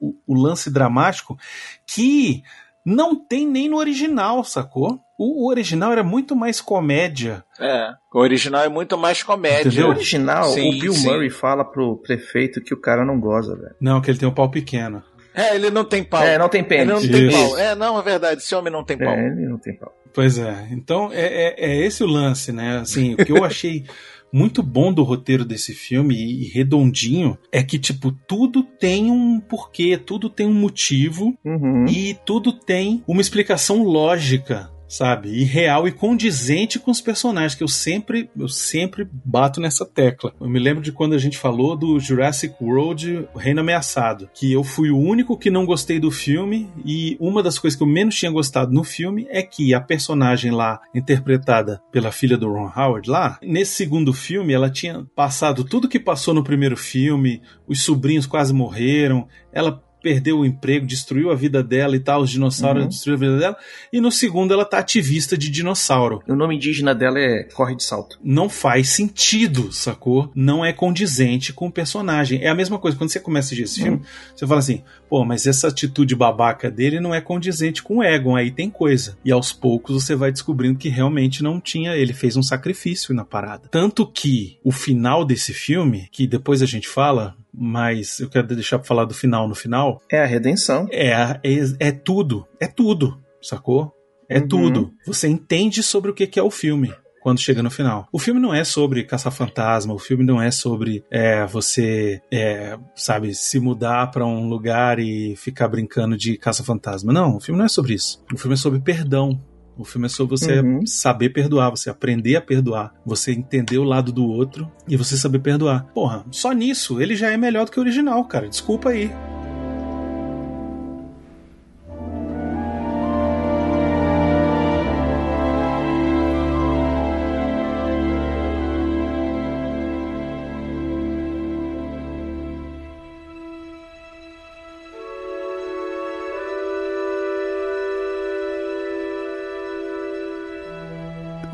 o, o lance dramático que não tem nem no original, sacou? O, o original era muito mais comédia. É. O original é muito mais comédia. No original, Sim, o Bill sim. Murray fala pro prefeito que o cara não goza, velho. Não, que ele tem um pau pequeno. É, ele não tem pau. É, não tem Ele pênis. não tem Isso. pau. É, não, é verdade. Esse homem não tem pau. É, ele não tem pau. Pois é. Então é, é, é esse o lance, né? Assim, o que eu achei muito bom do roteiro desse filme e, e redondinho é que, tipo, tudo tem um porquê, tudo tem um motivo Uhum. e tudo tem uma explicação lógica. Sabe? E real e condizente com os personagens, que eu sempre, eu sempre bato nessa tecla. Eu me lembro de quando a gente falou do Jurassic World Reino Ameaçado, que eu fui o único que não gostei do filme, e uma das coisas que eu menos tinha gostado no filme é que a personagem lá, interpretada pela filha do Ron Howard lá, nesse segundo filme ela tinha passado tudo que passou no primeiro filme, os sobrinhos quase morreram, ela perdeu o emprego, destruiu a vida dela e tal, os dinossauros Uhum. destruíram a vida dela, e no segundo ela tá ativista de dinossauro. O nome indígena dela é Corre de Salto. Não faz sentido, sacou? Não é condizente com o personagem. É a mesma coisa, quando você começa a assistir esse filme, você fala assim, pô, mas essa atitude babaca dele não é condizente com o Egon, aí tem coisa. E aos poucos você vai descobrindo que realmente não tinha, ele fez um sacrifício na parada. Tanto que o final desse filme, que depois a gente fala, mas eu quero deixar pra falar do final no final, É a redenção. é, é, é tudo. É tudo, sacou? É Uhum. tudo. Você entende sobre o que que é o filme quando chega no final. O filme não é sobre caçar fantasma, o filme não é sobre é, você, é, sabe, se mudar pra um lugar e ficar brincando de caça fantasma. Não, o filme não é sobre isso. O filme é sobre perdão. O filme é sobre você Uhum. saber perdoar, você aprender a perdoar, você entender o lado do outro e você saber perdoar. Porra, só nisso ele já é melhor do que o original, cara. Desculpa aí.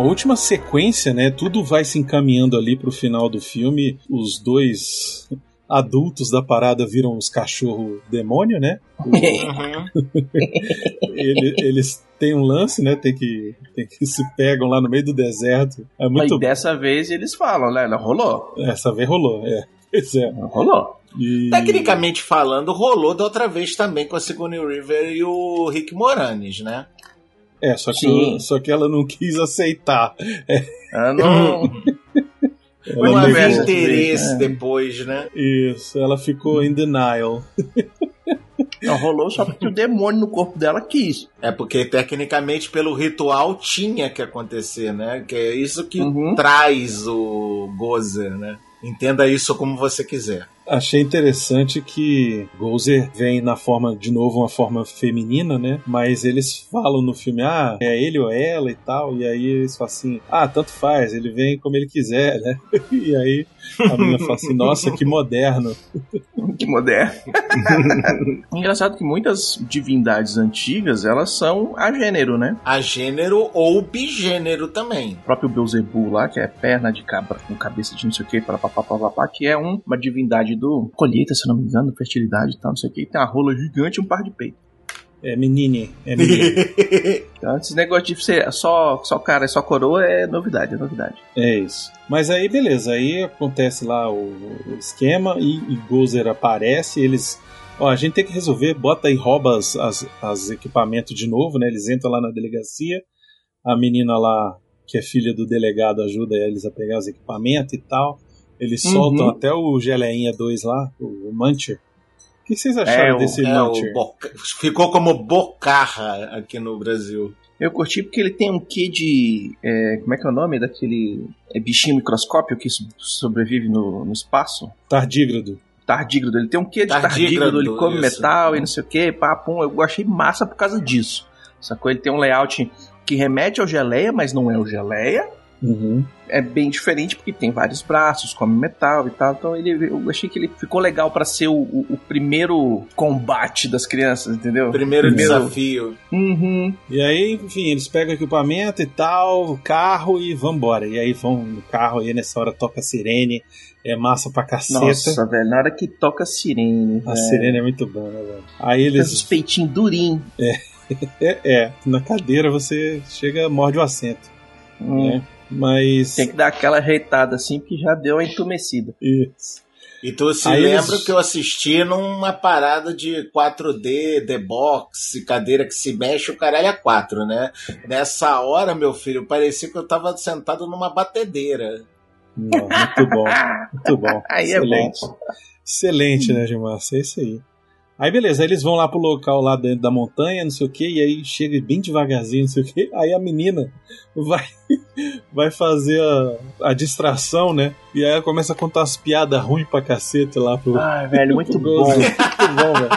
última sequência, né? Tudo vai se encaminhando ali pro final do filme. Os dois adultos da parada viram os cachorro demônio, né? Ele- eles têm um lance, né? Tem que, tem que se pegam lá no meio do deserto. É muito. Mas dessa vez eles falam, né? Rolou. Essa vez rolou, é. Pois é. Rolou. E... Tecnicamente falando, rolou da outra vez também com a Sigourney River e o Rick Moranis, né? É, só que, Sim. só que ela não quis aceitar. É, Ah, não. ela Não Uma havia vez, interesse é. depois, né? Isso, ela ficou in denial. não rolou só porque o demônio no corpo dela quis. É porque tecnicamente pelo ritual tinha que acontecer, né? Que é isso que Uhum. traz o Gozer, né? Entenda isso como você quiser. Achei interessante que Gozer vem na forma, de novo, uma forma feminina, né? Mas eles falam no filme, ah, é ele ou ela e tal. E aí eles falam assim, ah, tanto faz, ele vem como ele quiser, né? E aí a menina fala assim, nossa, que moderno. que moderno. Engraçado que muitas divindades antigas, elas são a gênero, né? A gênero ou bigênero também. O próprio Beuzebu lá, que é perna de cabra com cabeça de não sei o que, papapá, que é um, uma divindade do colheita, se não me engano, fertilidade e tal, não sei o que, tem uma rola gigante e um par de peito. É menine, é menine. Então, esse negócio de ser só, só cara e só coroa é novidade, é novidade. É isso. Mas aí, beleza, aí acontece lá o, o esquema e, e Gozer aparece, eles. Ó, a gente tem que resolver, bota e rouba as, as, as equipamentos de novo, né? Eles entram lá na delegacia, a menina lá, que é filha do delegado, ajuda eles a pegar os equipamentos e tal. Eles Uhum. soltam até o Geleinha 2 lá, o, Muncher. O que vocês acharam É, o- desse É, Muncher? Boca- Ficou como Bocarra aqui no Brasil. Eu curti porque ele tem um quê de. é, como é que é o nome daquele é, bichinho microscópio que so- sobrevive no, no espaço? Tardígrado. Tardígrado. Ele tem um quê de Tardígrado, tardígrado, ele come isso. metal e não sei o que, papum. Eu achei massa por causa disso. Sacou? Ele tem um layout que remete ao geleia, mas não é o geleia. Uhum. É bem diferente porque tem vários braços, come metal e tal. Então ele, eu achei que ele ficou legal pra ser o, o- o primeiro combate das crianças, entendeu? Primeiro desafio. Uhum. E aí, enfim, eles pegam equipamento e tal, o carro e vambora. E aí vão no carro e nessa hora toca a sirene, é massa pra caceta. Nossa, velho, na hora que toca a sirene. a velho. sirene é muito boa, né, velho? Aí Tem os eles. peitinhos durinhos. É, é, na cadeira você chega, morde o assento. Hum. né? Mas. Tem que dar aquela ajeitada assim, porque já deu a entumecida. Isso. E tu se Aí lembra eles- que eu assisti numa parada de 4D, The Box, cadeira que se mexe, o caralho é 4, né? Nessa hora, meu filho, parecia que eu tava sentado numa batedeira. Não, muito bom. Muito bom. Aí é Excelente. Excelente, né, Gilmar? É isso aí. Aí beleza, aí eles vão lá pro local lá dentro da montanha, não sei o que, e aí chega bem devagarzinho, não sei o que. Aí a menina vai, vai fazer a, a distração, né? E aí ela começa a contar as piadas ruins pra cacete lá pro. Ai, velho, muito bom. Muito bom, velho.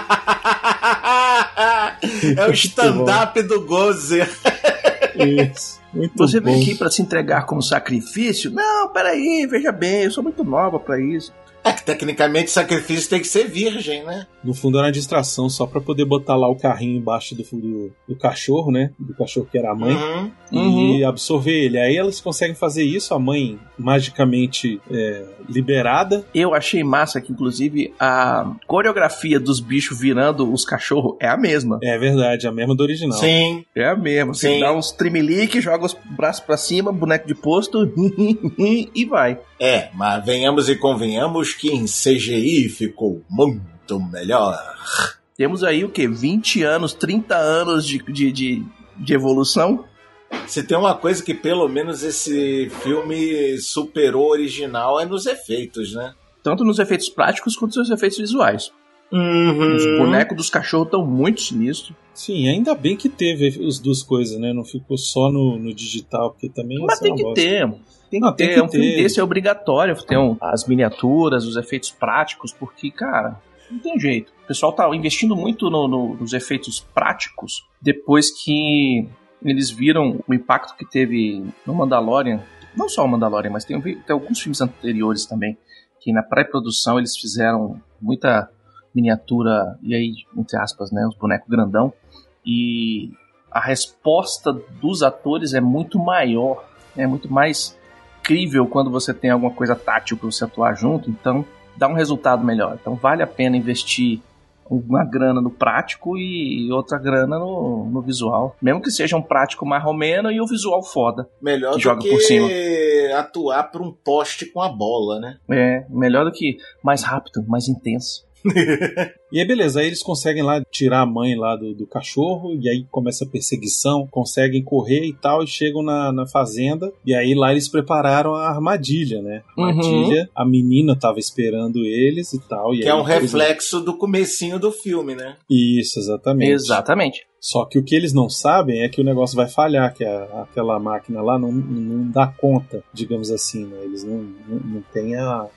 é o stand-up do Gozer. Isso. Muito Você bom. veio aqui pra se entregar como sacrifício? Não, peraí, veja bem, eu sou muito nova pra isso. É que tecnicamente sacrifício tem que ser virgem, né? No fundo era uma distração só pra poder botar lá o carrinho embaixo do, do, do cachorro, né? Do cachorro que era a mãe. Uhum. e absorver ele. Aí elas conseguem fazer isso, a mãe magicamente é, liberada. Eu achei massa que, inclusive, a coreografia dos bichos virando os cachorros é a mesma. É verdade, a mesma do original. Sim. É a mesma. Você Sim. dá uns trimelique, joga os braços pra cima, boneco de posto e vai. É, mas venhamos e convenhamos que em CGI ficou muito melhor. Temos aí o quê? 20 anos, 30 anos de, de, de, de evolução? Se tem uma coisa que pelo menos esse filme superou o original é nos efeitos, né? Tanto nos efeitos práticos quanto nos efeitos visuais. Uhum. Os bonecos dos cachorros estão muito sinistros. Sim, ainda bem que teve as duas coisas, né? Não ficou só no, no digital, porque também Mas tem que bosta. ter. Tem que Não, ter. tem que um filme ter. desse é obrigatório ter um- as miniaturas, os efeitos práticos, porque, cara, não tem jeito. O pessoal tá investindo muito no- no- nos efeitos práticos depois que eles viram o impacto que teve no Mandalorian. Não só o Mandalorian, mas tem, tem alguns filmes anteriores também, que na pré-produção eles fizeram muita miniatura, e aí, entre aspas, né, os bonecos grandão, e a resposta dos atores é muito maior, é muito mais crível quando você tem alguma coisa tátil para você atuar junto, então dá um resultado melhor. Então vale a pena investir uma grana no prático e outra grana no, no visual. Mesmo que seja um prático mais romeno e o visual foda. Melhor Que do joga que por cima. atuar por um poste com a bola, né? É, melhor do que mais rápido, mais intenso. E aí, beleza, aí eles conseguem lá tirar a mãe lá do, do cachorro, e aí começa a perseguição, conseguem correr e tal, e chegam na, na fazenda, e aí lá eles prepararam a armadilha, né? Uhum. Armadilha, a menina tava esperando eles e tal. E Que é um reflexo do comecinho do filme, né? Isso, exatamente. Exatamente. Só que o que eles não sabem é que o negócio vai falhar, que a- aquela máquina lá não, não dá conta, digamos assim, né? Eles não, não, não têm a,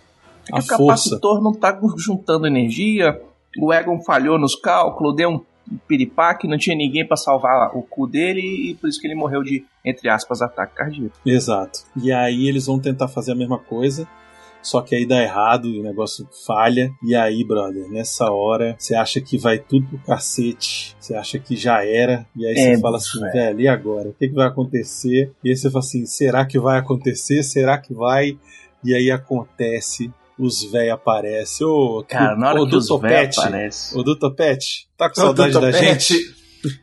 A o capacitor não tá juntando energia, o Egon falhou nos cálculos, deu um piripaque, não tinha ninguém pra salvar o cu dele e por isso que ele morreu de, entre aspas, ataque cardíaco. Exato. E aí eles vão tentar fazer a mesma coisa. Só que aí dá errado, o negócio falha. E aí, brother, nessa hora, você acha que vai tudo pro cacete. Você acha que já era. E aí É, você fala assim, velho. velho, e agora? O que, que vai acontecer? E aí você fala assim, será que vai acontecer? Será que vai? E aí acontece. Os véi aparecem. Ô, Cara, na hora ô, que os Dr. véi aparecem. Ô, Dr. Pet, tá com Não, saudade da gente?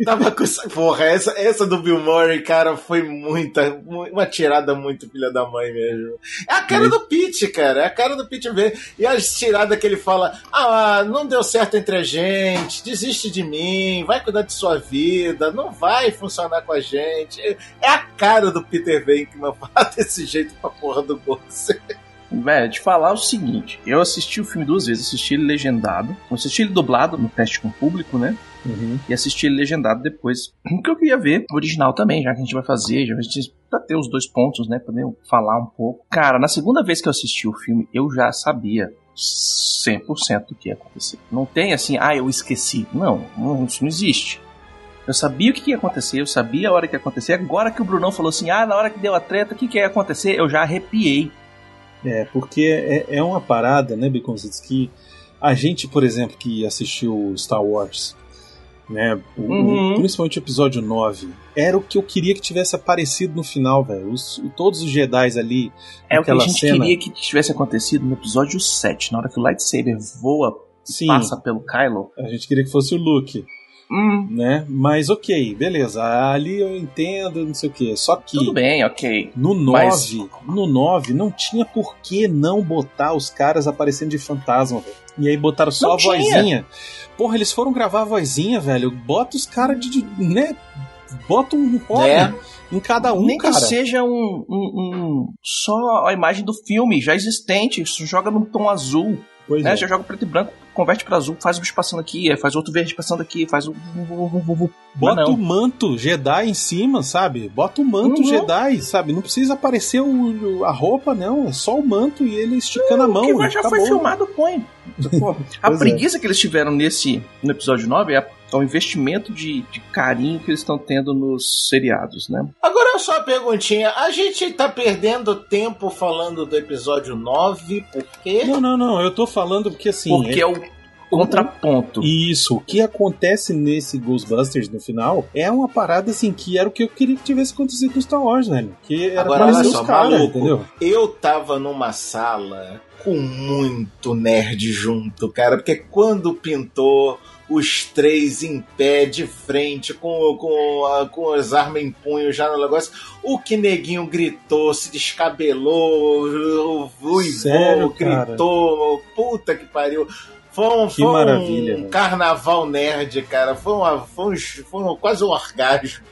Tava com essa. Porra, essa, essa do Bill Murray, cara, foi muita. mu- Uma tirada muito filha da mãe mesmo. É a cara do Pete, cara. É a cara do Pete ver. E as tiradas que ele fala: Ah, não deu certo entre a gente, desiste de mim, vai cuidar de sua vida, não vai funcionar com a gente. É a cara do Peter Venkman falar desse jeito pra porra do Ghost. Velho, te falar o seguinte: eu assisti o filme duas vezes, assisti ele legendado, assisti ele dublado no teste com o público, né? Uhum. E assisti ele legendado depois. Que eu queria ver o original também, já que a gente vai fazer, já a gente, pra ter os dois pontos, né? Poder falar um pouco. Cara, na segunda vez que eu assisti o filme, eu já sabia 100% do que ia acontecer. Não tem assim, ah, eu esqueci. Não, não isso não existe. Eu sabia o que ia acontecer, eu sabia a hora que ia acontecer. Agora que o Brunão falou assim, ah, na hora que deu a treta, o que, que ia acontecer? Eu já arrepiei. É, porque é, é uma parada, né, Beconzitos, que a gente, por exemplo, que assistiu Star Wars, né, o- Uhum. o- principalmente o episódio 9, era o que eu queria que tivesse aparecido no final, velho. Os- Todos os Jedi ali, É o que a gente cena. queria que tivesse acontecido no episódio 7, na hora que o lightsaber voa, Sim, passa pelo Kylo. a gente queria que fosse o Luke, Hum, né? Mas ok, beleza, ali eu entendo, não sei o que. Só que tudo bem, ok. no 9, Mas- no 9 não tinha por que não botar os caras aparecendo de fantasma, velho. E aí botaram só Não a tinha. vozinha. Porra, eles foram gravar a vozinha, velho. Bota os caras de, de- né? Bota um hobby É. em cada um, Nem cara. que seja um, um- um- só a imagem do filme já existente, isso joga num tom azul, Pois né? é. Já joga preto e branco, converte pra azul, faz o bicho passando aqui, faz outro verde passando aqui, faz o. Bota o manto Jedi em cima, sabe? Bota o manto Uhum. Jedi, sabe? Não precisa aparecer o- o- a roupa, não. É só o manto e ele esticando a mão. O que já foi acabou. filmado, põe. Pô, a é. preguiça que eles tiveram nesse no episódio 9 é, a- é o investimento de, de carinho que eles estão tendo nos seriados, né? Agora só uma perguntinha: a gente tá perdendo tempo falando do episódio 9, por quê? Não, não, não. Eu tô falando porque assim. Porque é o contraponto. Isso, o que acontece nesse Ghostbusters no final é uma parada assim que era o que eu queria que tivesse acontecido no Star Wars, velho. Que era Agora, olha só, os caras, maluco. entendeu? Eu tava numa sala com muito nerd junto, cara, porque quando pintou os três em pé, de frente, com, com, a- com as armas em punho já no negócio, o que neguinho gritou, se descabelou, o Uivou cara? gritou, puta que pariu. Foi um, Que foi um maravilha, velho. carnaval nerd, cara. Foi, uma, foi, um, foi um- quase um orgasmo.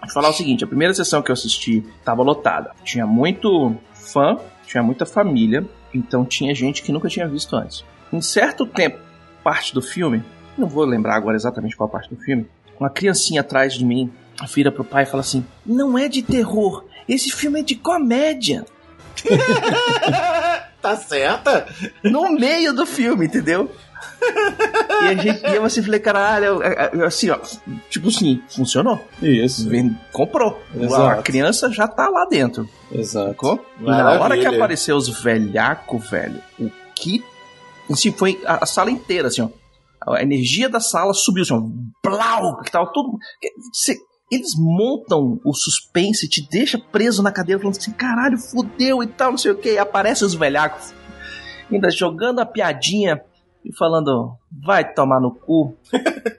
Vou falar o seguinte, a primeira sessão que eu assisti tava lotada. Tinha muito fã, tinha muita família, então tinha gente que nunca tinha visto antes. Em certo tempo, parte do filme, não vou lembrar agora exatamente qual parte do filme, uma criancinha atrás de mim vira pro pai e fala assim: Não é de terror, esse filme é de comédia. tá certa? No meio do filme, entendeu? E, a gente, eu assim falei, caralho, assim, ó, tipo assim, funcionou. Isso, Vem- Comprou. Exato. A criança já tá lá dentro. exato. E na hora que apareceu os velhaco, velho, o que. Assim, foi a, a sala inteira, assim, ó. A energia da sala subiu, assim, ó. Blau! Que tava todo. que- cê- eles montam o suspense, te deixa preso na cadeira, falando assim, caralho, fudeu e tal, não sei o que. Aparece os velhacos, ainda jogando a piadinha e falando, vai tomar no cu.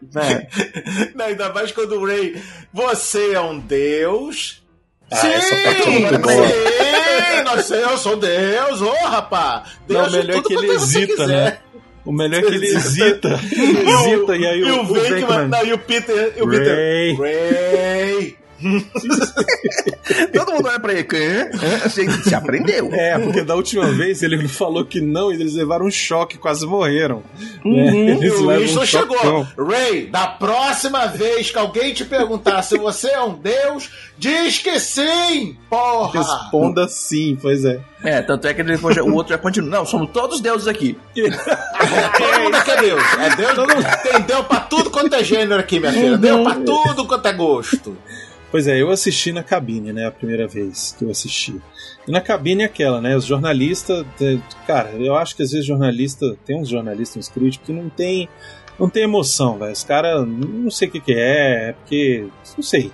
velho. Não, ainda mais quando o Ray, você é um deus. Ah, sim, essa parte é muito boa. sim, nós, eu sou Deus, ô rapá. Não, Deus o de melhor é tudo que ele você hesita, né? O melhor é que ele hesita. Ele E o- hesita e aí e o, o o Venkman, Venkman, não, e o Peter, e o Peter, Ray. Ray, Todo mundo olha pra ele. "Hã? Hã?" Você, você aprendeu. É, porque da última vez ele falou que não e eles levaram um choque, quase morreram. Uhum. né? E Eles o levam Winston um chegou. chocão. Ray, da próxima vez que alguém te perguntar se você é um deus, diz que sim! Porra! Responda sim, pois é. É, tanto é que ele depois o outro já continua. Não, somos todos deuses aqui. Todo mundo aqui é Deus. É Deus. Tem Deus pra tudo quanto é gênero aqui, minha filha. Deus pra tudo quanto é gosto. Pois é, eu assisti na cabine, né? A primeira vez que eu assisti. E na cabine é aquela, né? Os jornalistas. é, Cara, eu acho que às vezes jornalista. Tem uns jornalistas, uns críticos que não tem. Não tem emoção, velho. Os caras. Não sei o que, que é, é porque. Não sei.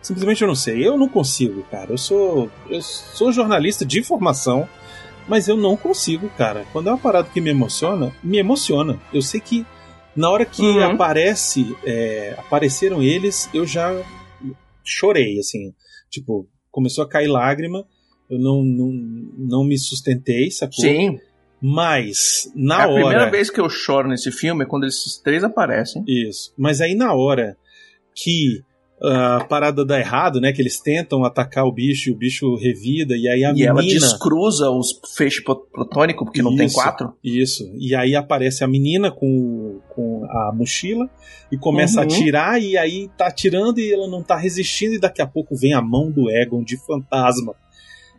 Simplesmente eu não sei. Eu não consigo, cara. Eu sou. Eu sou jornalista de informação. Mas eu não consigo, cara. Quando é uma parada que me emociona, me emociona. Eu sei que na hora que Uhum. aparece, é, apareceram eles, eu já chorei, assim. Tipo, começou a cair lágrima, eu não, não, não me sustentei, sacou? Sim. Mas, na a hora. primeira vez que eu choro nesse filme é quando esses três aparecem. Isso. Mas aí na hora que a parada dá errado, né? Que eles tentam atacar o bicho e o bicho revida, e aí a e menina. ela descruza os feixes pro- protônicos, porque não tem Isso, quatro. Isso. E aí aparece a menina com, com a mochila e começa a Uhum. atirar, e aí tá atirando e ela não tá resistindo, e daqui a pouco vem a mão do Egon de fantasma.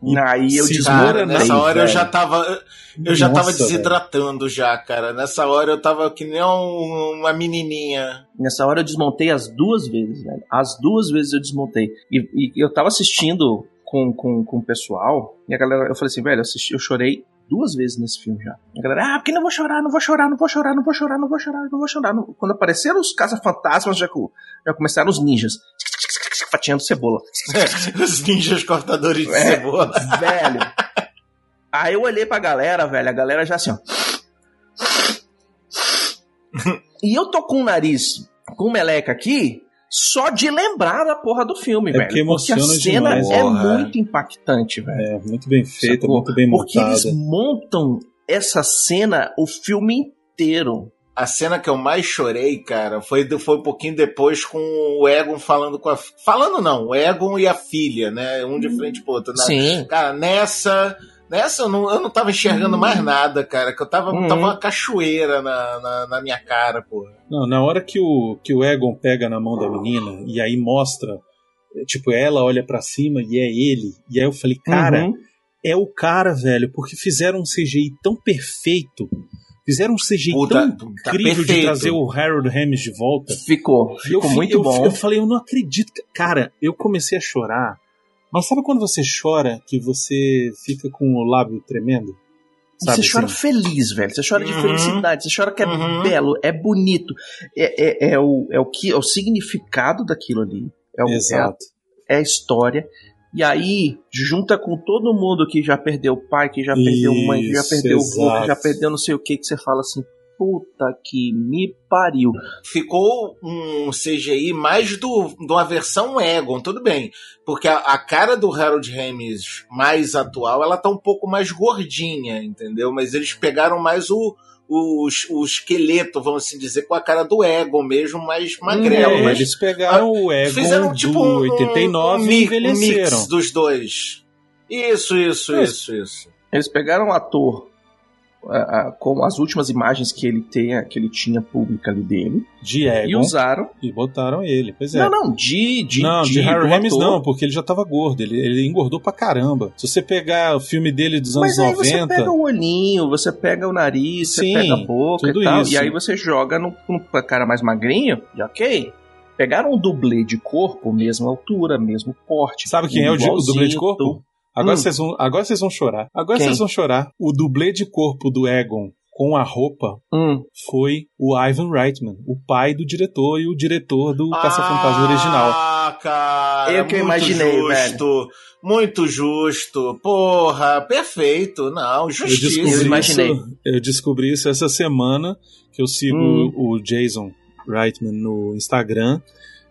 E Aí eu esmora Cara, nessa hora eu já tava. Eu já tava Nossa, desidratando já, cara. Nessa hora eu tava que nem um- uma menininha. Nessa hora eu desmontei as duas vezes, velho. As duas vezes eu desmontei. E, e eu tava assistindo com, com, com o pessoal, e a galera, eu falei assim, velho, eu, assisti, eu chorei duas vezes nesse filme já. A galera, ah, porque não vou chorar, não vou chorar, não vou chorar, não vou chorar, não vou chorar, não vou chorar. Não- Quando apareceram os caça-fantasmas, já, já começaram os ninjas. Fatiando cebola. Os ninjas cortadores de É. cebola. velho. Aí eu olhei pra galera, velho, a galera já assim, ó. E eu tô com o nariz, com o meleca aqui, só de lembrar da porra do filme, É velho. porque emociona a cena demais, é porra. muito impactante, velho. É, muito bem feita, muito bem Porque montada. eles montam essa cena o filme inteiro. A cena que eu mais chorei, cara, foi, foi um pouquinho depois com o Egon falando com a. Falando não, o Egon e a filha, né? Um de frente pro outro. Na- Sim. Cara, nessa. Nessa eu não, eu não tava enxergando mais nada, cara. Que eu tava, Uhum. tava uma cachoeira na, na, na minha cara, pô. Não, na hora que o, que o Egon pega na mão da menina e aí mostra, tipo, ela olha pra cima e é ele. E aí eu falei, cara, Uhum. é o cara, velho, porque fizeram um CGI tão perfeito. Fizeram um CGI Puta, tão tá incrível de trazer o Harold Ramis de volta. ficou, ficou eu, muito eu, bom. Eu falei, eu não acredito. Cara, eu comecei a chorar. Mas sabe quando você chora que você fica com o lábio tremendo? Sabe você chora assim? feliz, velho. Você chora de Uhum. felicidade. Você chora que é Uhum. belo, é bonito. É, é, é o, é, o que, é o significado daquilo ali. É, o, é, a, Exato. é a história. E aí, junta com todo mundo que já perdeu pai, que já perdeu mãe, que já perdeu avô, que já perdeu não sei o que, que você fala assim, puta que me pariu. ficou um CGI mais do, de uma versão Egon, tudo bem. Porque a, a cara do Harold Ramis mais atual, ela tá um pouco mais gordinha, entendeu? Mas eles pegaram mais o, o, o esqueleto, vamos assim dizer, com a cara do Egon mesmo, mais magrelo. É, mas eles pegaram o Egon fizeram tipo do um, 89 um, e um envelheceram. mix dos dois. Isso, isso, isso, isso. Eles pegaram o ator a- a- com as últimas imagens que ele tem, que ele tinha pública ali dele, De e Egon. usaram. E botaram ele. Pois é. Não, não, de. de não, de, de do Ramis não, porque ele já tava gordo. Ele, ele engordou pra caramba. Se você pegar o filme dele dos anos Mas aí você 90. pega o olhinho, você pega o nariz, Sim, você pega a boca tudo e tal. isso. E aí você joga no, no cara mais magrinho, e ok. Pegaram um dublê de corpo, mesma altura, mesmo porte. Sabe quem é o, o dublê de corpo? Agora Hum. vocês vão, agora vocês vão chorar. Agora Quem? vocês vão chorar. O dublê de corpo do Egon com a roupa Hum. foi o Ivan Reitman, o pai do diretor e o diretor do Caça-Fantasma original. Ah, cara. Eu que muito imaginei, justo, Muito justo. Porra, perfeito. Não, Eu justiça. descobri, imaginei. isso, eu descobri isso essa semana que eu sigo Hum. o Jason Reitman no Instagram.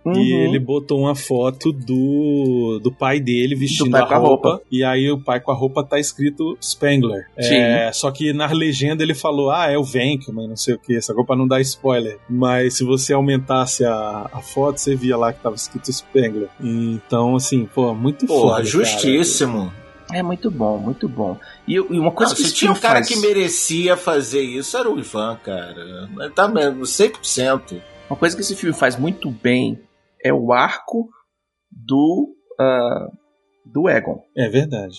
Uhum. E ele botou uma foto do, do pai dele vestindo pai a com a roupa, roupa. E aí o pai com a roupa tá escrito Spangler. É, só que na legenda ele falou: Ah, é o Venkman, não sei o que, essa roupa não dá spoiler. Mas se você aumentasse a, a foto, você via lá que tava escrito Spangler. Então, assim, pô, muito Pô, foda. cara. justíssimo. É muito bom, muito bom. E, e uma coisa Não, que se tinha um cara faz... que merecia fazer isso, era o Ivan, cara. Tá mesmo, 100%. Uma coisa que esse filme faz muito bem é o arco do ah, do Egon. É verdade.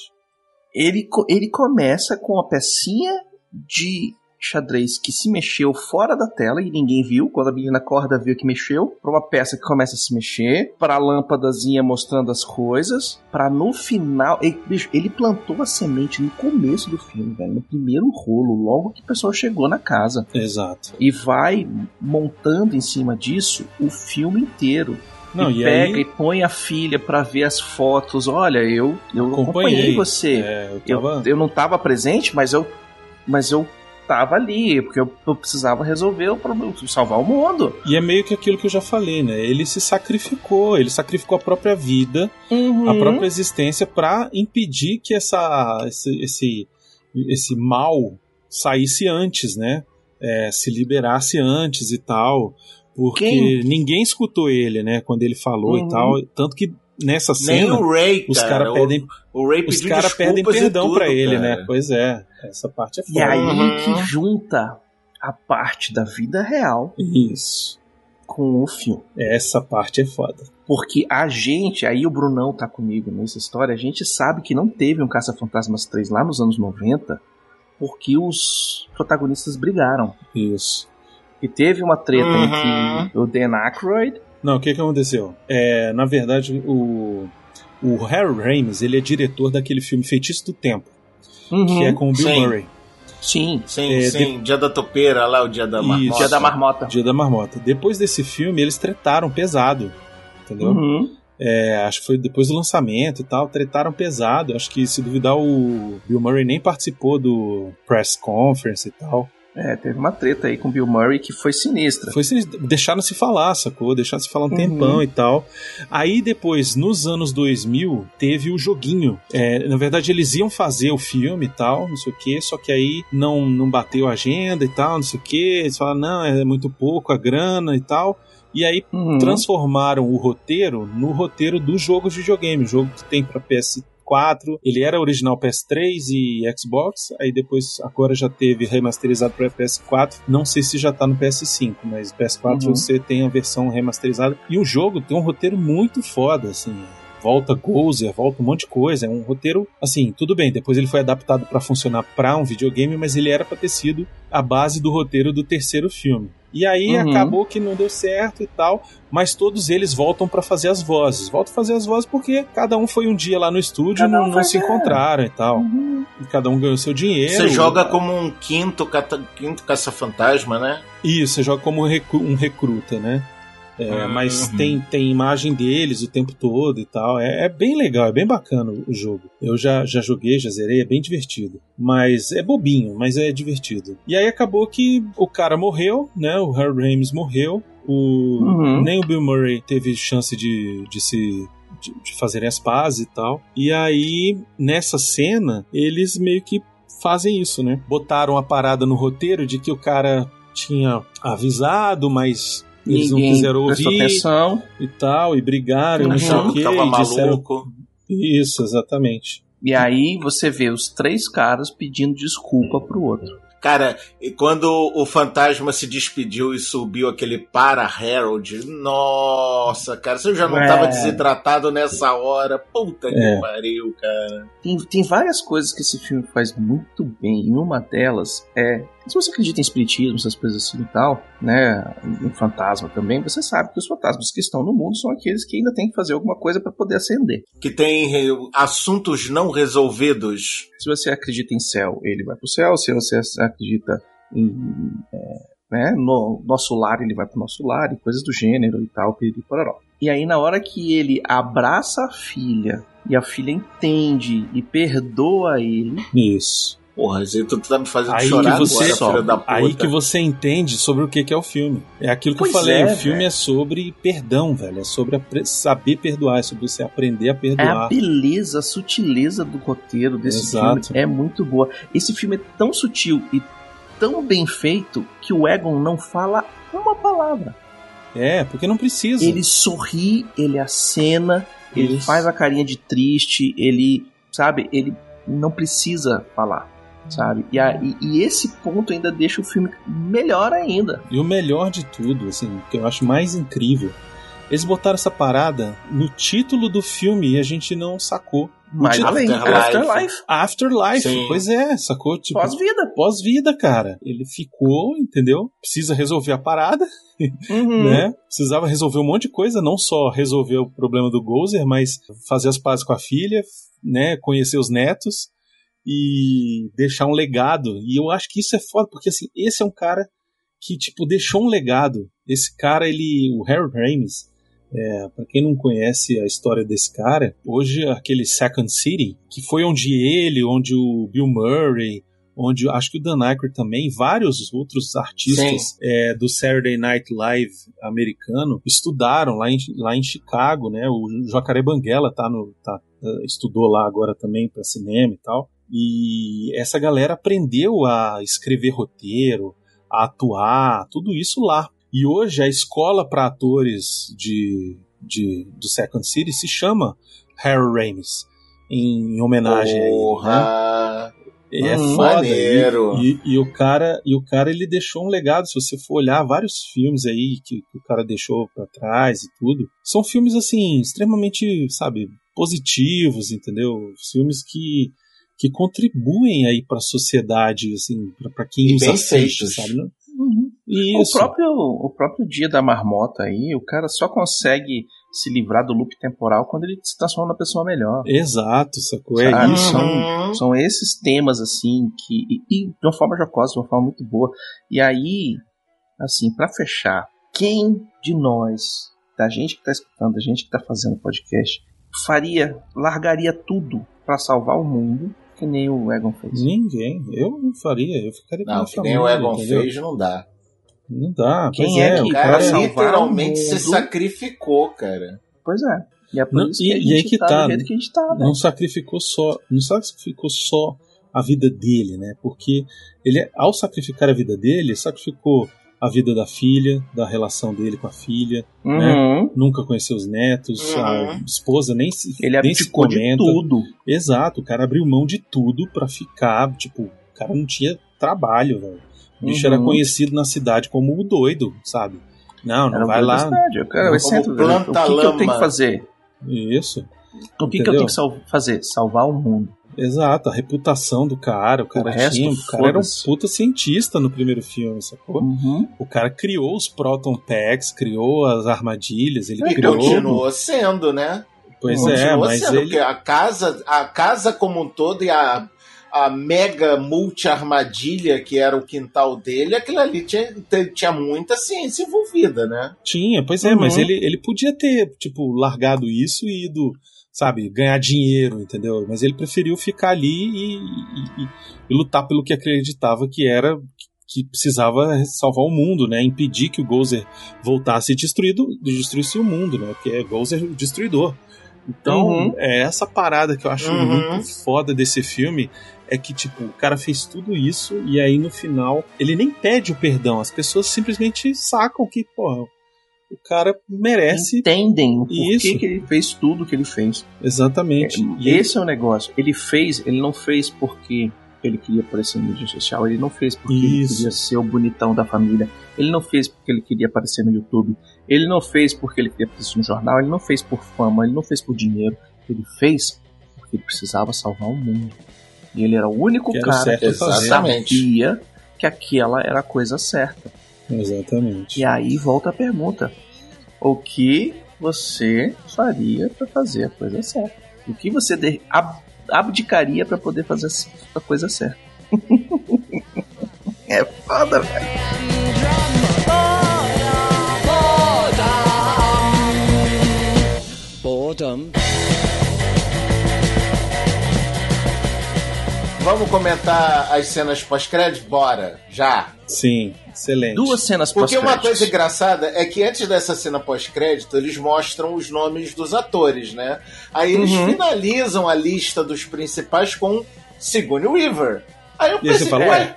Ele, ele começa com a pecinha de xadrez que se mexeu fora da tela e ninguém viu. Quando a menina acorda, viu que mexeu. Pra uma peça que começa a se mexer. Pra lâmpadazinha mostrando as coisas. Pra no final. Ele, bicho, ele plantou a semente no começo do filme, velho. No primeiro rolo, logo que o pessoal chegou na casa. Exato. E vai montando em cima disso o filme inteiro. Não, e, e pega aí- e põe a filha pra ver as fotos. Olha, eu, eu acompanhei, Acompanhei. você. É, eu eu, tava- eu não tava presente, mas eu, mas eu tava ali, porque eu, eu precisava resolver o problema, salvar o mundo. E é meio que aquilo que eu já falei, né? Ele se sacrificou, ele sacrificou a própria vida, Uhum. a própria existência pra impedir que essa, esse, esse, esse mal saísse antes, né? É, se liberasse antes e tal. Porque Quem? ninguém escutou ele, né? Quando ele falou Uhum. e tal. Tanto que nessa Nem cena. o Ray, os cara. caras O- pedem, o Ray os cara e perdão pra ele, cara. né? Pois é. Essa parte é E foda. aí Uhum. que junta a parte da vida real Isso. com o filme. Essa parte é foda. Porque a gente, aí o Brunão tá comigo nessa história, a gente sabe que não teve um Caça-Fantasmas 3 lá nos anos 90 porque os protagonistas brigaram. Isso. E teve uma treta Uhum. entre o Dan Aykroyd Não, o que que aconteceu? É, na verdade, o, o Harry Ramis, ele é diretor daquele filme Feitiço do Tempo, que é com o Bill Sim. Murray. Sim. Sim, É, sim. Dia da topeira lá, o dia da marmota. Isso. Dia da Marmota. Dia da Marmota. Depois desse filme, eles tretaram pesado, entendeu? Uhum. É, acho que foi depois do lançamento e tal, tretaram pesado. Acho que, se duvidar, o Bill Murray nem participou do press conference e tal. É, teve uma treta aí com o Bill Murray que foi sinistra. Foi sinistra. Deixaram se falar, sacou? Deixaram se falar um uhum. tempão e tal. Aí depois, nos anos 2000, teve o joguinho. É, na verdade, eles iam fazer o filme e tal, não sei o que, só que aí não, não bateu a agenda e tal, não sei o que. Eles falaram, não, é muito pouco a grana e tal. E aí uhum. transformaram o roteiro no roteiro do jogo de videogame, o jogo que tem para PS3. 4. Ele era original PS3 e Xbox, aí depois agora já teve remasterizado para PS4. Não sei se já tá no PS5, mas PS4 uhum. você tem a versão remasterizada. E o jogo tem um roteiro muito foda, assim volta Gozer, é, volta um monte de coisa. É um roteiro, assim, tudo bem. Depois ele foi adaptado para funcionar para um videogame, mas ele era para ter sido a base do roteiro do terceiro filme. E aí Uhum. acabou que não deu certo e tal, mas todos eles voltam para fazer as vozes. Voltam a fazer as vozes porque cada um foi um dia lá no estúdio, Cada um não, não foi, se é. encontraram e tal. Uhum. E cada um ganhou seu dinheiro. Você joga como um quinto, cata- quinto caça-fantasma, né? Isso, você joga como recru- um recruta, né? É, Uhum. Mas tem, tem imagem deles o tempo todo e tal. É, é bem legal, é bem bacana o jogo. Eu já, já joguei, já zerei, é bem divertido. Mas é bobinho, mas é divertido. E aí acabou que o cara morreu, né? O Harry Ramis morreu. O, Uhum. Nem o Bill Murray teve chance de, de se. De, de fazerem as pazes e tal. E aí, nessa cena, eles meio que fazem isso, né? Botaram a parada no roteiro de que o cara tinha avisado, mas eles Ninguém não quiseram ouvir atenção. e tal, e brigaram, não sei o que quê, tava disseram... maluco. Isso, exatamente. E aí você vê os três caras pedindo desculpa pro outro. Cara, e quando o fantasma se despediu e subiu aquele para Harold, nossa, cara, você já não É. tava desidratado nessa hora. Puta É. que pariu, cara. Tem, tem várias coisas que esse filme faz muito bem. E uma delas é. Se você acredita em espiritismo, essas coisas assim e tal, né? Em fantasma também, você sabe que os fantasmas que estão no mundo são aqueles que ainda têm que fazer alguma coisa para poder ascender. Que tem eh, assuntos não resolvidos. Se você acredita em céu, ele vai pro céu. Se você acredita em. é, né, no nosso lar, ele vai pro nosso lar e coisas do gênero e tal, piriri, pororó. E aí, na hora que ele abraça a filha e a filha entende e perdoa ele, Isso. Porra, tu tá me fazendo Aí chorar que você, agora, filha da puta. aí que você entende sobre o que que é o filme. É aquilo que Pois eu falei, é, o filme velho. é sobre perdão, velho. É sobre saber perdoar, é sobre você aprender a É a perdoar. beleza, a sutileza do roteiro desse Exato. filme é muito boa. Esse filme é tão sutil e tão bem feito que o Egon não fala uma palavra. É, porque não precisa. Ele sorri, ele acena, ele Isso. faz a carinha de triste, ele, sabe, ele não precisa falar, sabe? E, a- e- e esse ponto ainda deixa o filme melhor ainda. E o melhor de tudo, assim, que eu acho mais incrível, eles botaram essa parada no título do filme e a gente não sacou. Mas além, Afterlife. Afterlife, Afterlife, Sim. pois é, sacou? Tipo, pós-vida. pós-vida, cara. Ele ficou, entendeu? Precisa resolver a parada, Uhum. né? Precisava resolver um monte de coisa, não só resolver o problema do Gozer, mas fazer as pazes com a filha, né? Conhecer os netos e deixar um legado. E eu acho que isso é foda, porque assim, esse é um cara que, tipo, deixou um legado. Esse cara, ele. O Harry Ramis, é, para quem não conhece a história desse cara, hoje aquele Second City, que foi onde ele, onde o Bill Murray, onde acho que o Dan Aykroyd também, vários outros artistas é, do Saturday Night Live americano estudaram lá em, lá em Chicago, né? O Jacaré Banguela tá no, tá, estudou lá agora também para cinema e tal. E essa galera aprendeu a escrever roteiro, a atuar, tudo isso lá. E hoje a escola para atores de, de, do Second City se chama Harry Ramis, em homenagem a ele. Né? Porra. É Hum, foda. E, e- e o cara, e o cara ele deixou um legado. Se você for olhar vários filmes aí que, que o cara deixou pra trás e tudo, são filmes assim extremamente, sabe, positivos, entendeu? Filmes que que contribuem aí pra sociedade, assim, pra, pra quem E os assiste, feitos. sabe? né? Uhum. Isso. O próprio, o próprio dia da marmota aí, o cara só consegue se livrar do loop temporal quando ele se transforma na pessoa melhor. Exato, sacou? É Sabe? isso. São, são esses temas, assim, que. E, e de uma forma jocosa, de uma forma muito boa. E aí, assim, pra fechar, quem de nós, da gente que tá escutando, da gente que tá fazendo podcast, faria, largaria tudo pra salvar o mundo, que nem o Egon fez? Ninguém. Eu não faria. Eu ficaria com a Não, que nem o Egon entendeu? fez, não dá. Não dá. Quem é é, que O cara salvar literalmente o se sacrificou, cara. Pois é. E é por Não, isso e- que a e gente aí que tá, tá, do jeito que a gente tá, né? não sacrificou só, não sacrificou só a vida dele, né? Porque ele, ao sacrificar a vida dele, sacrificou a vida da filha, da relação dele com a filha, né? Uhum. Nunca conheceu os netos, a esposa nem se Ele nem se abdicou de comenta. tudo. Exato, o cara abriu mão de tudo pra ficar, tipo, o cara não tinha trabalho, velho. O bicho Uhum. era conhecido na cidade como o doido, sabe? Não, não Era vai lá. eu quero- eu Como planta o que, que eu tenho lama. que fazer? Isso. O que, que eu tenho que sal- fazer? Salvar o mundo. Exato, a reputação do cara, o cara O resto, tinha, o cara era um puta cientista no primeiro filme, sacou? Uhum. O cara criou os Proton Packs, criou as armadilhas, ele E criou. continuou sendo, né? Pois Continuou é, mas sendo, ele. a casa, a casa como um todo e a, a mega multi-armadilha que era o quintal dele, aquilo ali tinha, tinha muita ciência envolvida, né? Tinha, pois é, Uhum. mas ele, ele podia ter, tipo, largado isso e ido, sabe, ganhar dinheiro, entendeu? Mas ele preferiu ficar ali e, e- e- e lutar pelo que acreditava que era que precisava salvar o mundo, né? Impedir que o Gozer voltasse destruído, destruísse o mundo, né? Porque é Gozer o destruidor. Então, Uhum. é essa parada que eu acho Uhum. muito foda desse filme é que, tipo, o cara fez tudo isso e aí no final ele nem pede o perdão. As pessoas simplesmente sacam que, porra, o cara merece. Entendem o porquê Isso. que ele fez tudo que ele fez. Exatamente. E ele- Esse é o negócio. Ele fez, ele não fez porque ele queria aparecer no mídia social, ele não fez porque ele Isso. queria ser o bonitão da família, ele não fez porque ele queria aparecer no YouTube, ele não fez porque ele queria aparecer no jornal, ele não fez por fama, ele não fez por dinheiro, ele fez porque ele precisava salvar o mundo. E ele era o único Que cara certo que sabia que aquela era a coisa certa. Exatamente. E aí volta a pergunta: o que você faria para fazer a coisa certa? O que você de- ab- abdicaria para poder fazer a coisa certa? é foda, velho. Boredom. Vamos comentar as cenas pós-crédito? Bora, já. Sim, excelente. Duas cenas Porque uma coisa engraçada é que antes dessa cena pós-crédito, eles mostram os nomes dos atores, né? Aí eles Uhum. finalizam a lista dos principais com Sigourney Weaver. Aí eu E aí você pensei, fala, ué, ué,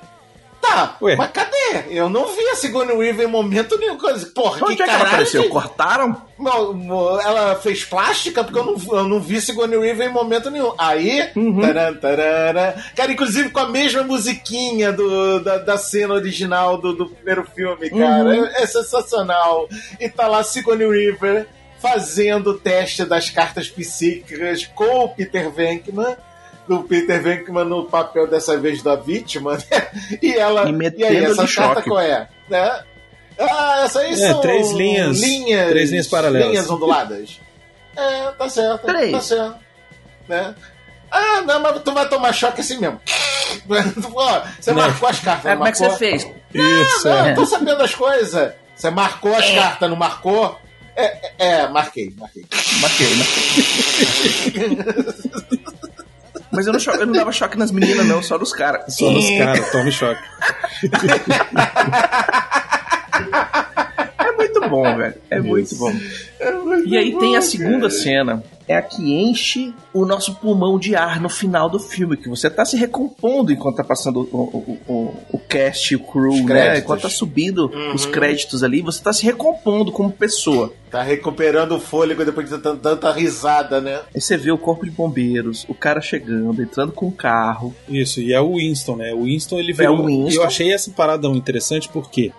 tá, Ué. mas cadê? Eu não vi a Sigourney Weaver em momento nenhum. Porra, Onde que é que ela apareceu? de- Cortaram? Não, ela fez plástica porque eu não, eu não vi Sigourney Weaver em momento nenhum. Aí, Uhum. taran, tarara, cara, inclusive com a mesma musiquinha do, da, da cena original do, do primeiro filme, cara. Uhum. É, é sensacional. E tá lá Sigourney Weaver fazendo o teste das cartas psíquicas com o Peter Venkman. Do Peter Venkman no papel dessa vez da vítima, né? E ela. E E, aí, essa de carta qual é? Né? Ah, essa aí É, são três linhas- linhas. três linhas paralelas. Linhas onduladas. É, tá certo. Três. Tá certo. Né? Ah, não, mas tu vai tomar choque assim mesmo. Você Né? marcou as cartas, É, não como é que você fez? Isso, Não, é. eu tô sabendo as coisas. Você marcou as cartas, não marcou? É, é, é, marquei, marquei. Marquei, né? Mas eu não, cho- eu não dava choque nas meninas, não, só nos caras. Só nos caras, tome choque. É muito bom, velho. É muito bom. E aí tem a segunda cena. É a que enche o nosso pulmão de ar no final do filme, que você tá se recompondo enquanto tá passando o, o, o, o cast, o crew, né? Enquanto tá subindo Uhum. os créditos ali, você tá se recompondo como pessoa. Tá recuperando o fôlego depois de tanta, tanta risada, né? Aí você vê o corpo de bombeiros, o cara chegando, entrando com o carro. Isso, e é o Winston, né? O Winston ele É virou. o Winston. Eu achei essa parada interessante porque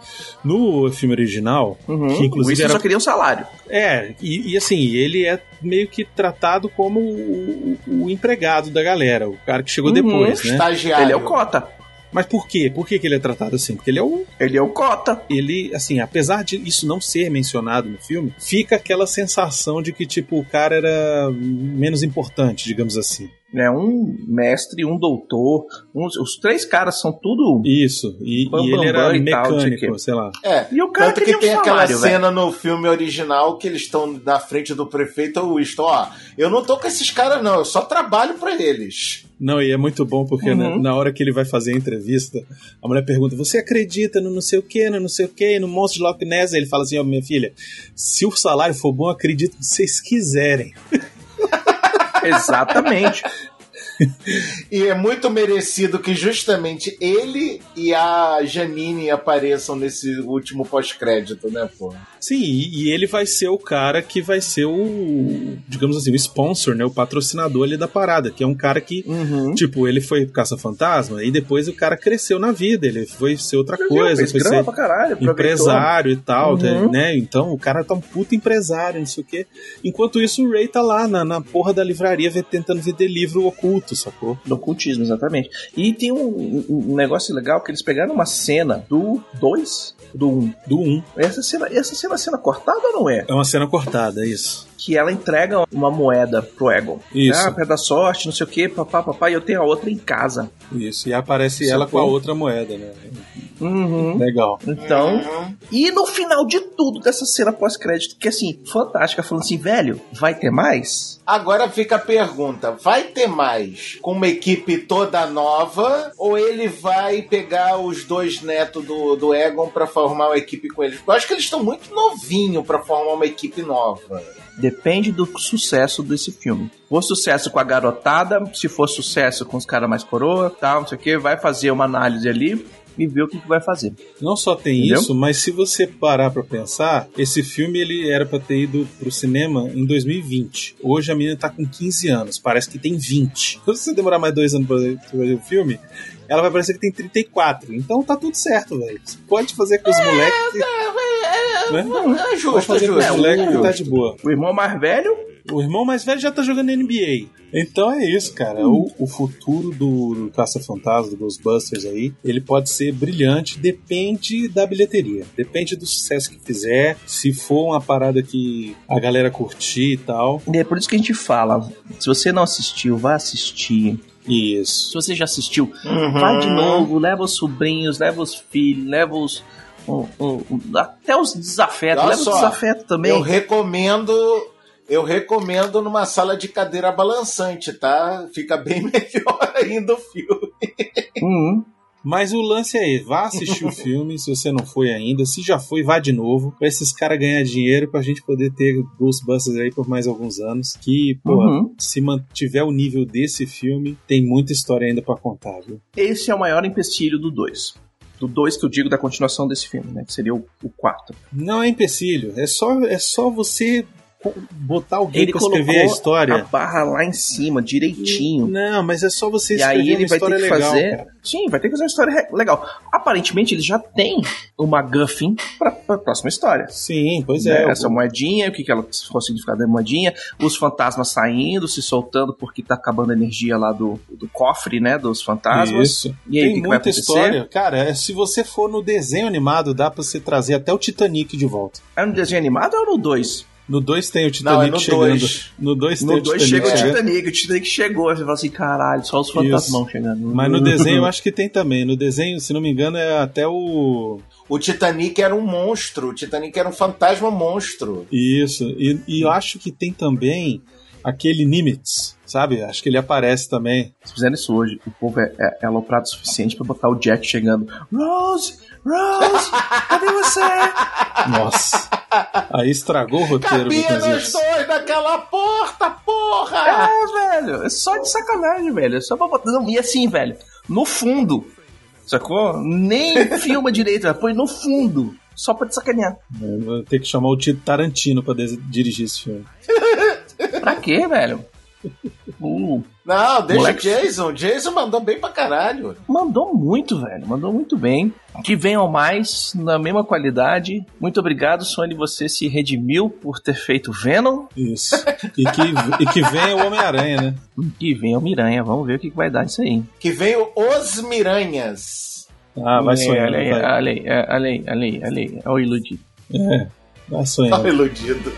no filme original, Uhum. que o inclusive Winston era. só queria um salário. É, e, e assim, ele é meio que tratado como o, o- o empregado da galera, o cara que chegou Uhum. depois, né? Estagiário. Ele é o Cota. Mas por quê? Por que, que ele é tratado assim? Porque ele é o. Ele é o Cota. Ele, assim, apesar de isso não ser mencionado no filme, fica aquela sensação de que, tipo, o cara era menos importante, digamos assim. É um mestre, um doutor. uns- os três caras são tudo. Isso, e, Bam, e bam, ele era bam e tal, o mecânico, quê. sei lá. É. E o cara Tanto que queria um tem aquela salário, cena no filme original que eles estão na frente do prefeito o Winston, ó, eu não tô com esses caras não, eu só trabalho pra eles. Não, e é muito bom porque Uhum. na, na hora que ele vai fazer a entrevista, a mulher pergunta: Você acredita no não sei o que, no não sei o que, no monstro de Loch Ness? Ele fala assim: Ó, minha filha, se o salário for bom, acredito que vocês quiserem. Exatamente. E é muito merecido que justamente ele e a Janine apareçam nesse último pós-crédito, né, pô? Sim, e, ele vai ser o cara que vai ser o, digamos assim, o sponsor, né? O patrocinador ali da parada, que é um cara que, Uhum. tipo, ele foi caça-fantasma e depois o cara cresceu na vida, ele foi ser outra coisa, Fez foi ser caralho, empresário e tal, Uhum. né? Então o cara tá um puta empresário, não sei o quê. Enquanto isso, o Ray tá lá na, na porra da livraria tentando vender livro oculto, sacou? Do ocultismo, exatamente. E tem um, um negócio legal que eles pegaram uma cena do 2, do 1. Um. Do 1. Um. Essa cena, essa cena é cena cortada ou não é? É uma cena cortada, isso. Que ela entrega uma moeda pro Egon. Isso. Ah, pé da sorte, não sei o que, papá, papá, e eu tenho a outra em casa. Isso. E aparece Sacou? ela com a outra moeda, né? Uhum. Legal. Então, e no final de tudo dessa cena pós-crédito, que assim, fantástica, falando assim, velho, vai ter mais? Agora fica a pergunta: vai ter mais com uma equipe toda nova ou ele vai pegar os dois netos do, do Egon pra formar uma equipe com eles? Porque eu acho que eles estão muito novinhos pra formar uma equipe nova. Depende do sucesso desse filme. For sucesso com a garotada, se for sucesso com os caras mais coroa, tal, não sei o que, vai fazer uma análise ali e ver o que, que vai fazer. Não só tem Entendeu? isso, mas se você parar pra pensar, esse filme ele era pra ter ido pro cinema em 2020. Hoje a menina tá com 15 anos, parece que tem 20. Se você demorar mais dois anos pra ver o filme, ela vai parecer que tem 34. Então tá tudo certo, velho. Você pode fazer com os moleques. né? É Pode justo, é fazer com os justo. moleques que tá de boa. O irmão mais velho, O irmão mais velho já tá jogando NBA. Então é isso, cara. O, o futuro do, do Caça-Fantasma, do Ghostbusters aí, ele pode ser brilhante, depende da bilheteria. Depende do sucesso que fizer. Se for uma parada que a galera curtir e tal. e é por isso que a gente fala, se você não assistiu, vá assistir. Isso. Se você já assistiu, Uhum. vai de novo, leva os sobrinhos, leva os filhos, leva os... um- um- um- até os desafetos, Olha leva só, os desafetos também. Eu recomendo. Eu recomendo numa sala de cadeira balançante, tá? Fica bem melhor ainda o filme. Uhum. Mas o lance é vá assistir o filme se você não foi ainda. Se já foi, vá de novo. Pra esses caras ganhar dinheiro pra gente poder ter Ghostbusters aí por mais alguns anos. Que, pô, Uhum. se mantiver o nível desse filme, tem muita história ainda pra contar, viu? Esse é o maior empecilho do 2. Do 2 que eu digo da continuação desse filme, né? Que seria o 4. Não é empecilho, é só, é só você botar alguém Ele pra escrever a história. a barra lá em cima, direitinho. Não, mas é só você E escrever aí ele vai ter que legal. fazer. cara. Sim, vai ter que fazer uma história legal. Aparentemente ele já tem uma Guffin pra, pra próxima história. Sim, pois Né? é. Essa moedinha, o que, que ela qual o significado da moedinha, os fantasmas saindo, se soltando porque tá acabando a energia lá do, do cofre, né? Dos fantasmas. Isso. E aí, Tem que, que vai muita acontecer? história. Cara, é, se você for no desenho animado, dá pra você trazer até o Titanic de volta. É no desenho animado ou no 2? No 2 tem o Não, Titanic é no chegando. dois. No 2 tem No o 2 Titanic chega o. Titanic, o Titanic chegou. Você fala assim, caralho, só os fantasmão chegando. Mas no desenho eu acho que tem também. No desenho, se não me engano, é até o. O Titanic era um monstro. O Titanic era um fantasma monstro. Isso. E, e eu acho que tem também aquele Nimitz, sabe? Acho que ele aparece também. Se fizerem isso hoje, o povo é, é, é aloprado o suficiente pra botar o Jack chegando. Rose! Rose! Cadê você? Nossa. Aí estragou o roteiro, Cabia nós Baconzitos. dois naquela porta, porra! É, velho. É só de sacanagem, velho. É só pra botar. Não, e assim, velho. No fundo. Sacou? Nem filma direito, velho. Põe no fundo. Só pra te sacanear. Eu Vou ter que chamar o Tito Tarantino pra dirigir esse filme. Pra quê, velho? Uh, Não, deixa Moleque- o Jason. Jason mandou bem pra caralho. mandou muito, velho. Mandou muito bem. Que venham mais na mesma qualidade. Muito obrigado, Sony. Você se redimiu por ter feito Venom. Isso. E que, e que venha o Homem-Aranha, né? Que venha o Miranha. Vamos ver o que vai dar isso aí. Que veio Os Miranhas. Ah, vai É, olha aí, olha aí, é, olha aí, olha aí, olha aí. Olha o iludido. É, vai Tá sonhando. iludido.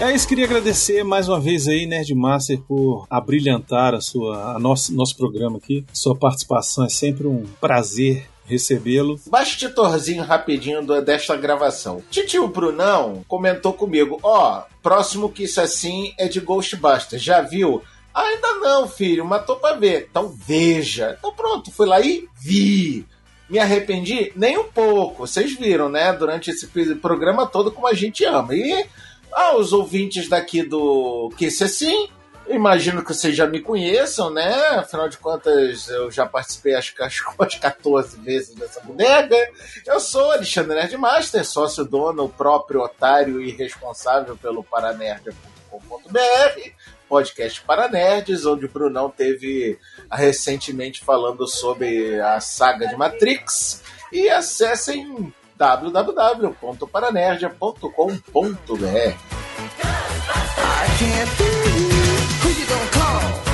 É isso, queria agradecer mais uma vez aí, Nerdmaster, por abrilhantar a sua, a nosso, nosso programa aqui. Sua participação é sempre um prazer recebê-lo. Bastidorzinho rapidinho desta gravação. Titio Brunão comentou comigo: Ó, próximo que isso assim é de Ghostbusters. Já viu? Ainda não, filho, mas tô pra ver. Então veja. Então pronto, fui lá e vi. Me arrependi? Nem um pouco. Vocês viram, né? Durante esse programa todo como a gente ama. E aos ouvintes daqui do Que Isso Assim, imagino que vocês já me conheçam, né? Afinal de contas, eu já participei acho que acho umas 14 vezes dessa bodega. Eu sou Alexandre Nerdmaster, sócio dono, próprio otário e responsável pelo paranerd.com.br, podcast para nerds, onde o Brunão teve ah, recentemente falando sobre a saga de Matrix. E acessem www.paranerdia.com.br.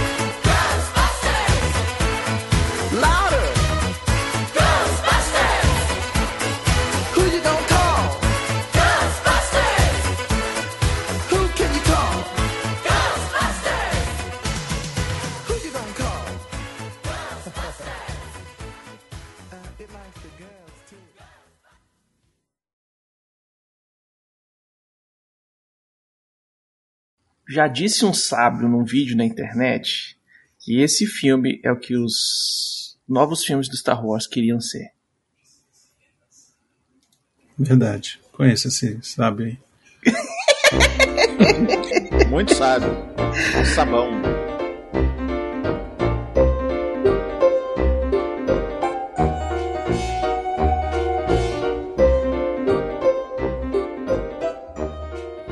Já disse um sábio num vídeo na internet que esse filme é o que os novos filmes do Star Wars queriam ser. Verdade. Conheço esse, sabe aí. Muito sábio. Um sabão.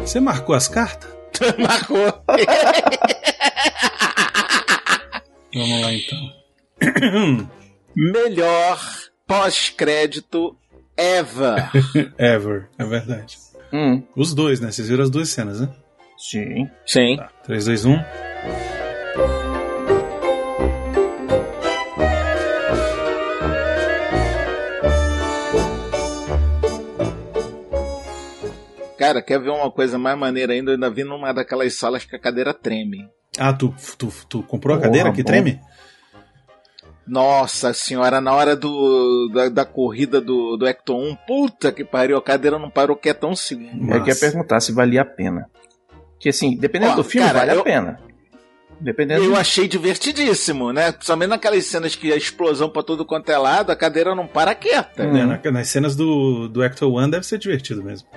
Você marcou as cartas? Marcou. Vamos lá então. Melhor pós-crédito ever. Ever, é verdade. Hum, Os dois, né? Vocês viram as duas cenas, né? sim. Sim. 3, 2, 1. Cara, quer ver uma coisa mais maneira ainda? Eu ainda vi numa daquelas salas que a cadeira treme. Ah, tu, tu, tu comprou a Porra, cadeira que bom. treme? Nossa senhora, na hora do, da, da corrida do, do Hector 1, puta que pariu, a cadeira não parou quieto um segundo. Eu queria perguntar se valia a pena. Que assim, dependendo Ó, do filme, cara, vale eu- a pena. Dependendo Eu achei divertidíssimo, né? Principalmente naquelas cenas que a explosão pra tudo quanto é lado, a cadeira não para quieta. Hum. É, na- nas cenas do, do Actor One deve ser divertido mesmo.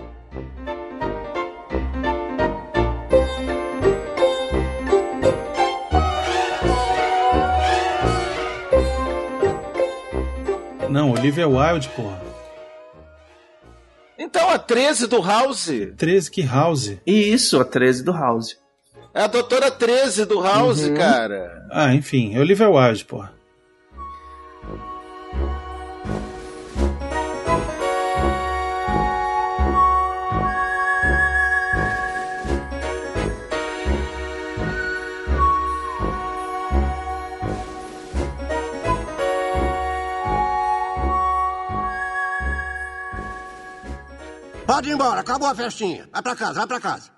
Não, Olivia Wilde, porra. Então a 13 do House 13 que House. Isso, a 13 do House. É a doutora 13 do House, Uhum. cara. Ah, enfim, é Olivia Wilde, porra. Pode ir embora, acabou a festinha. Vai pra casa, vai pra casa.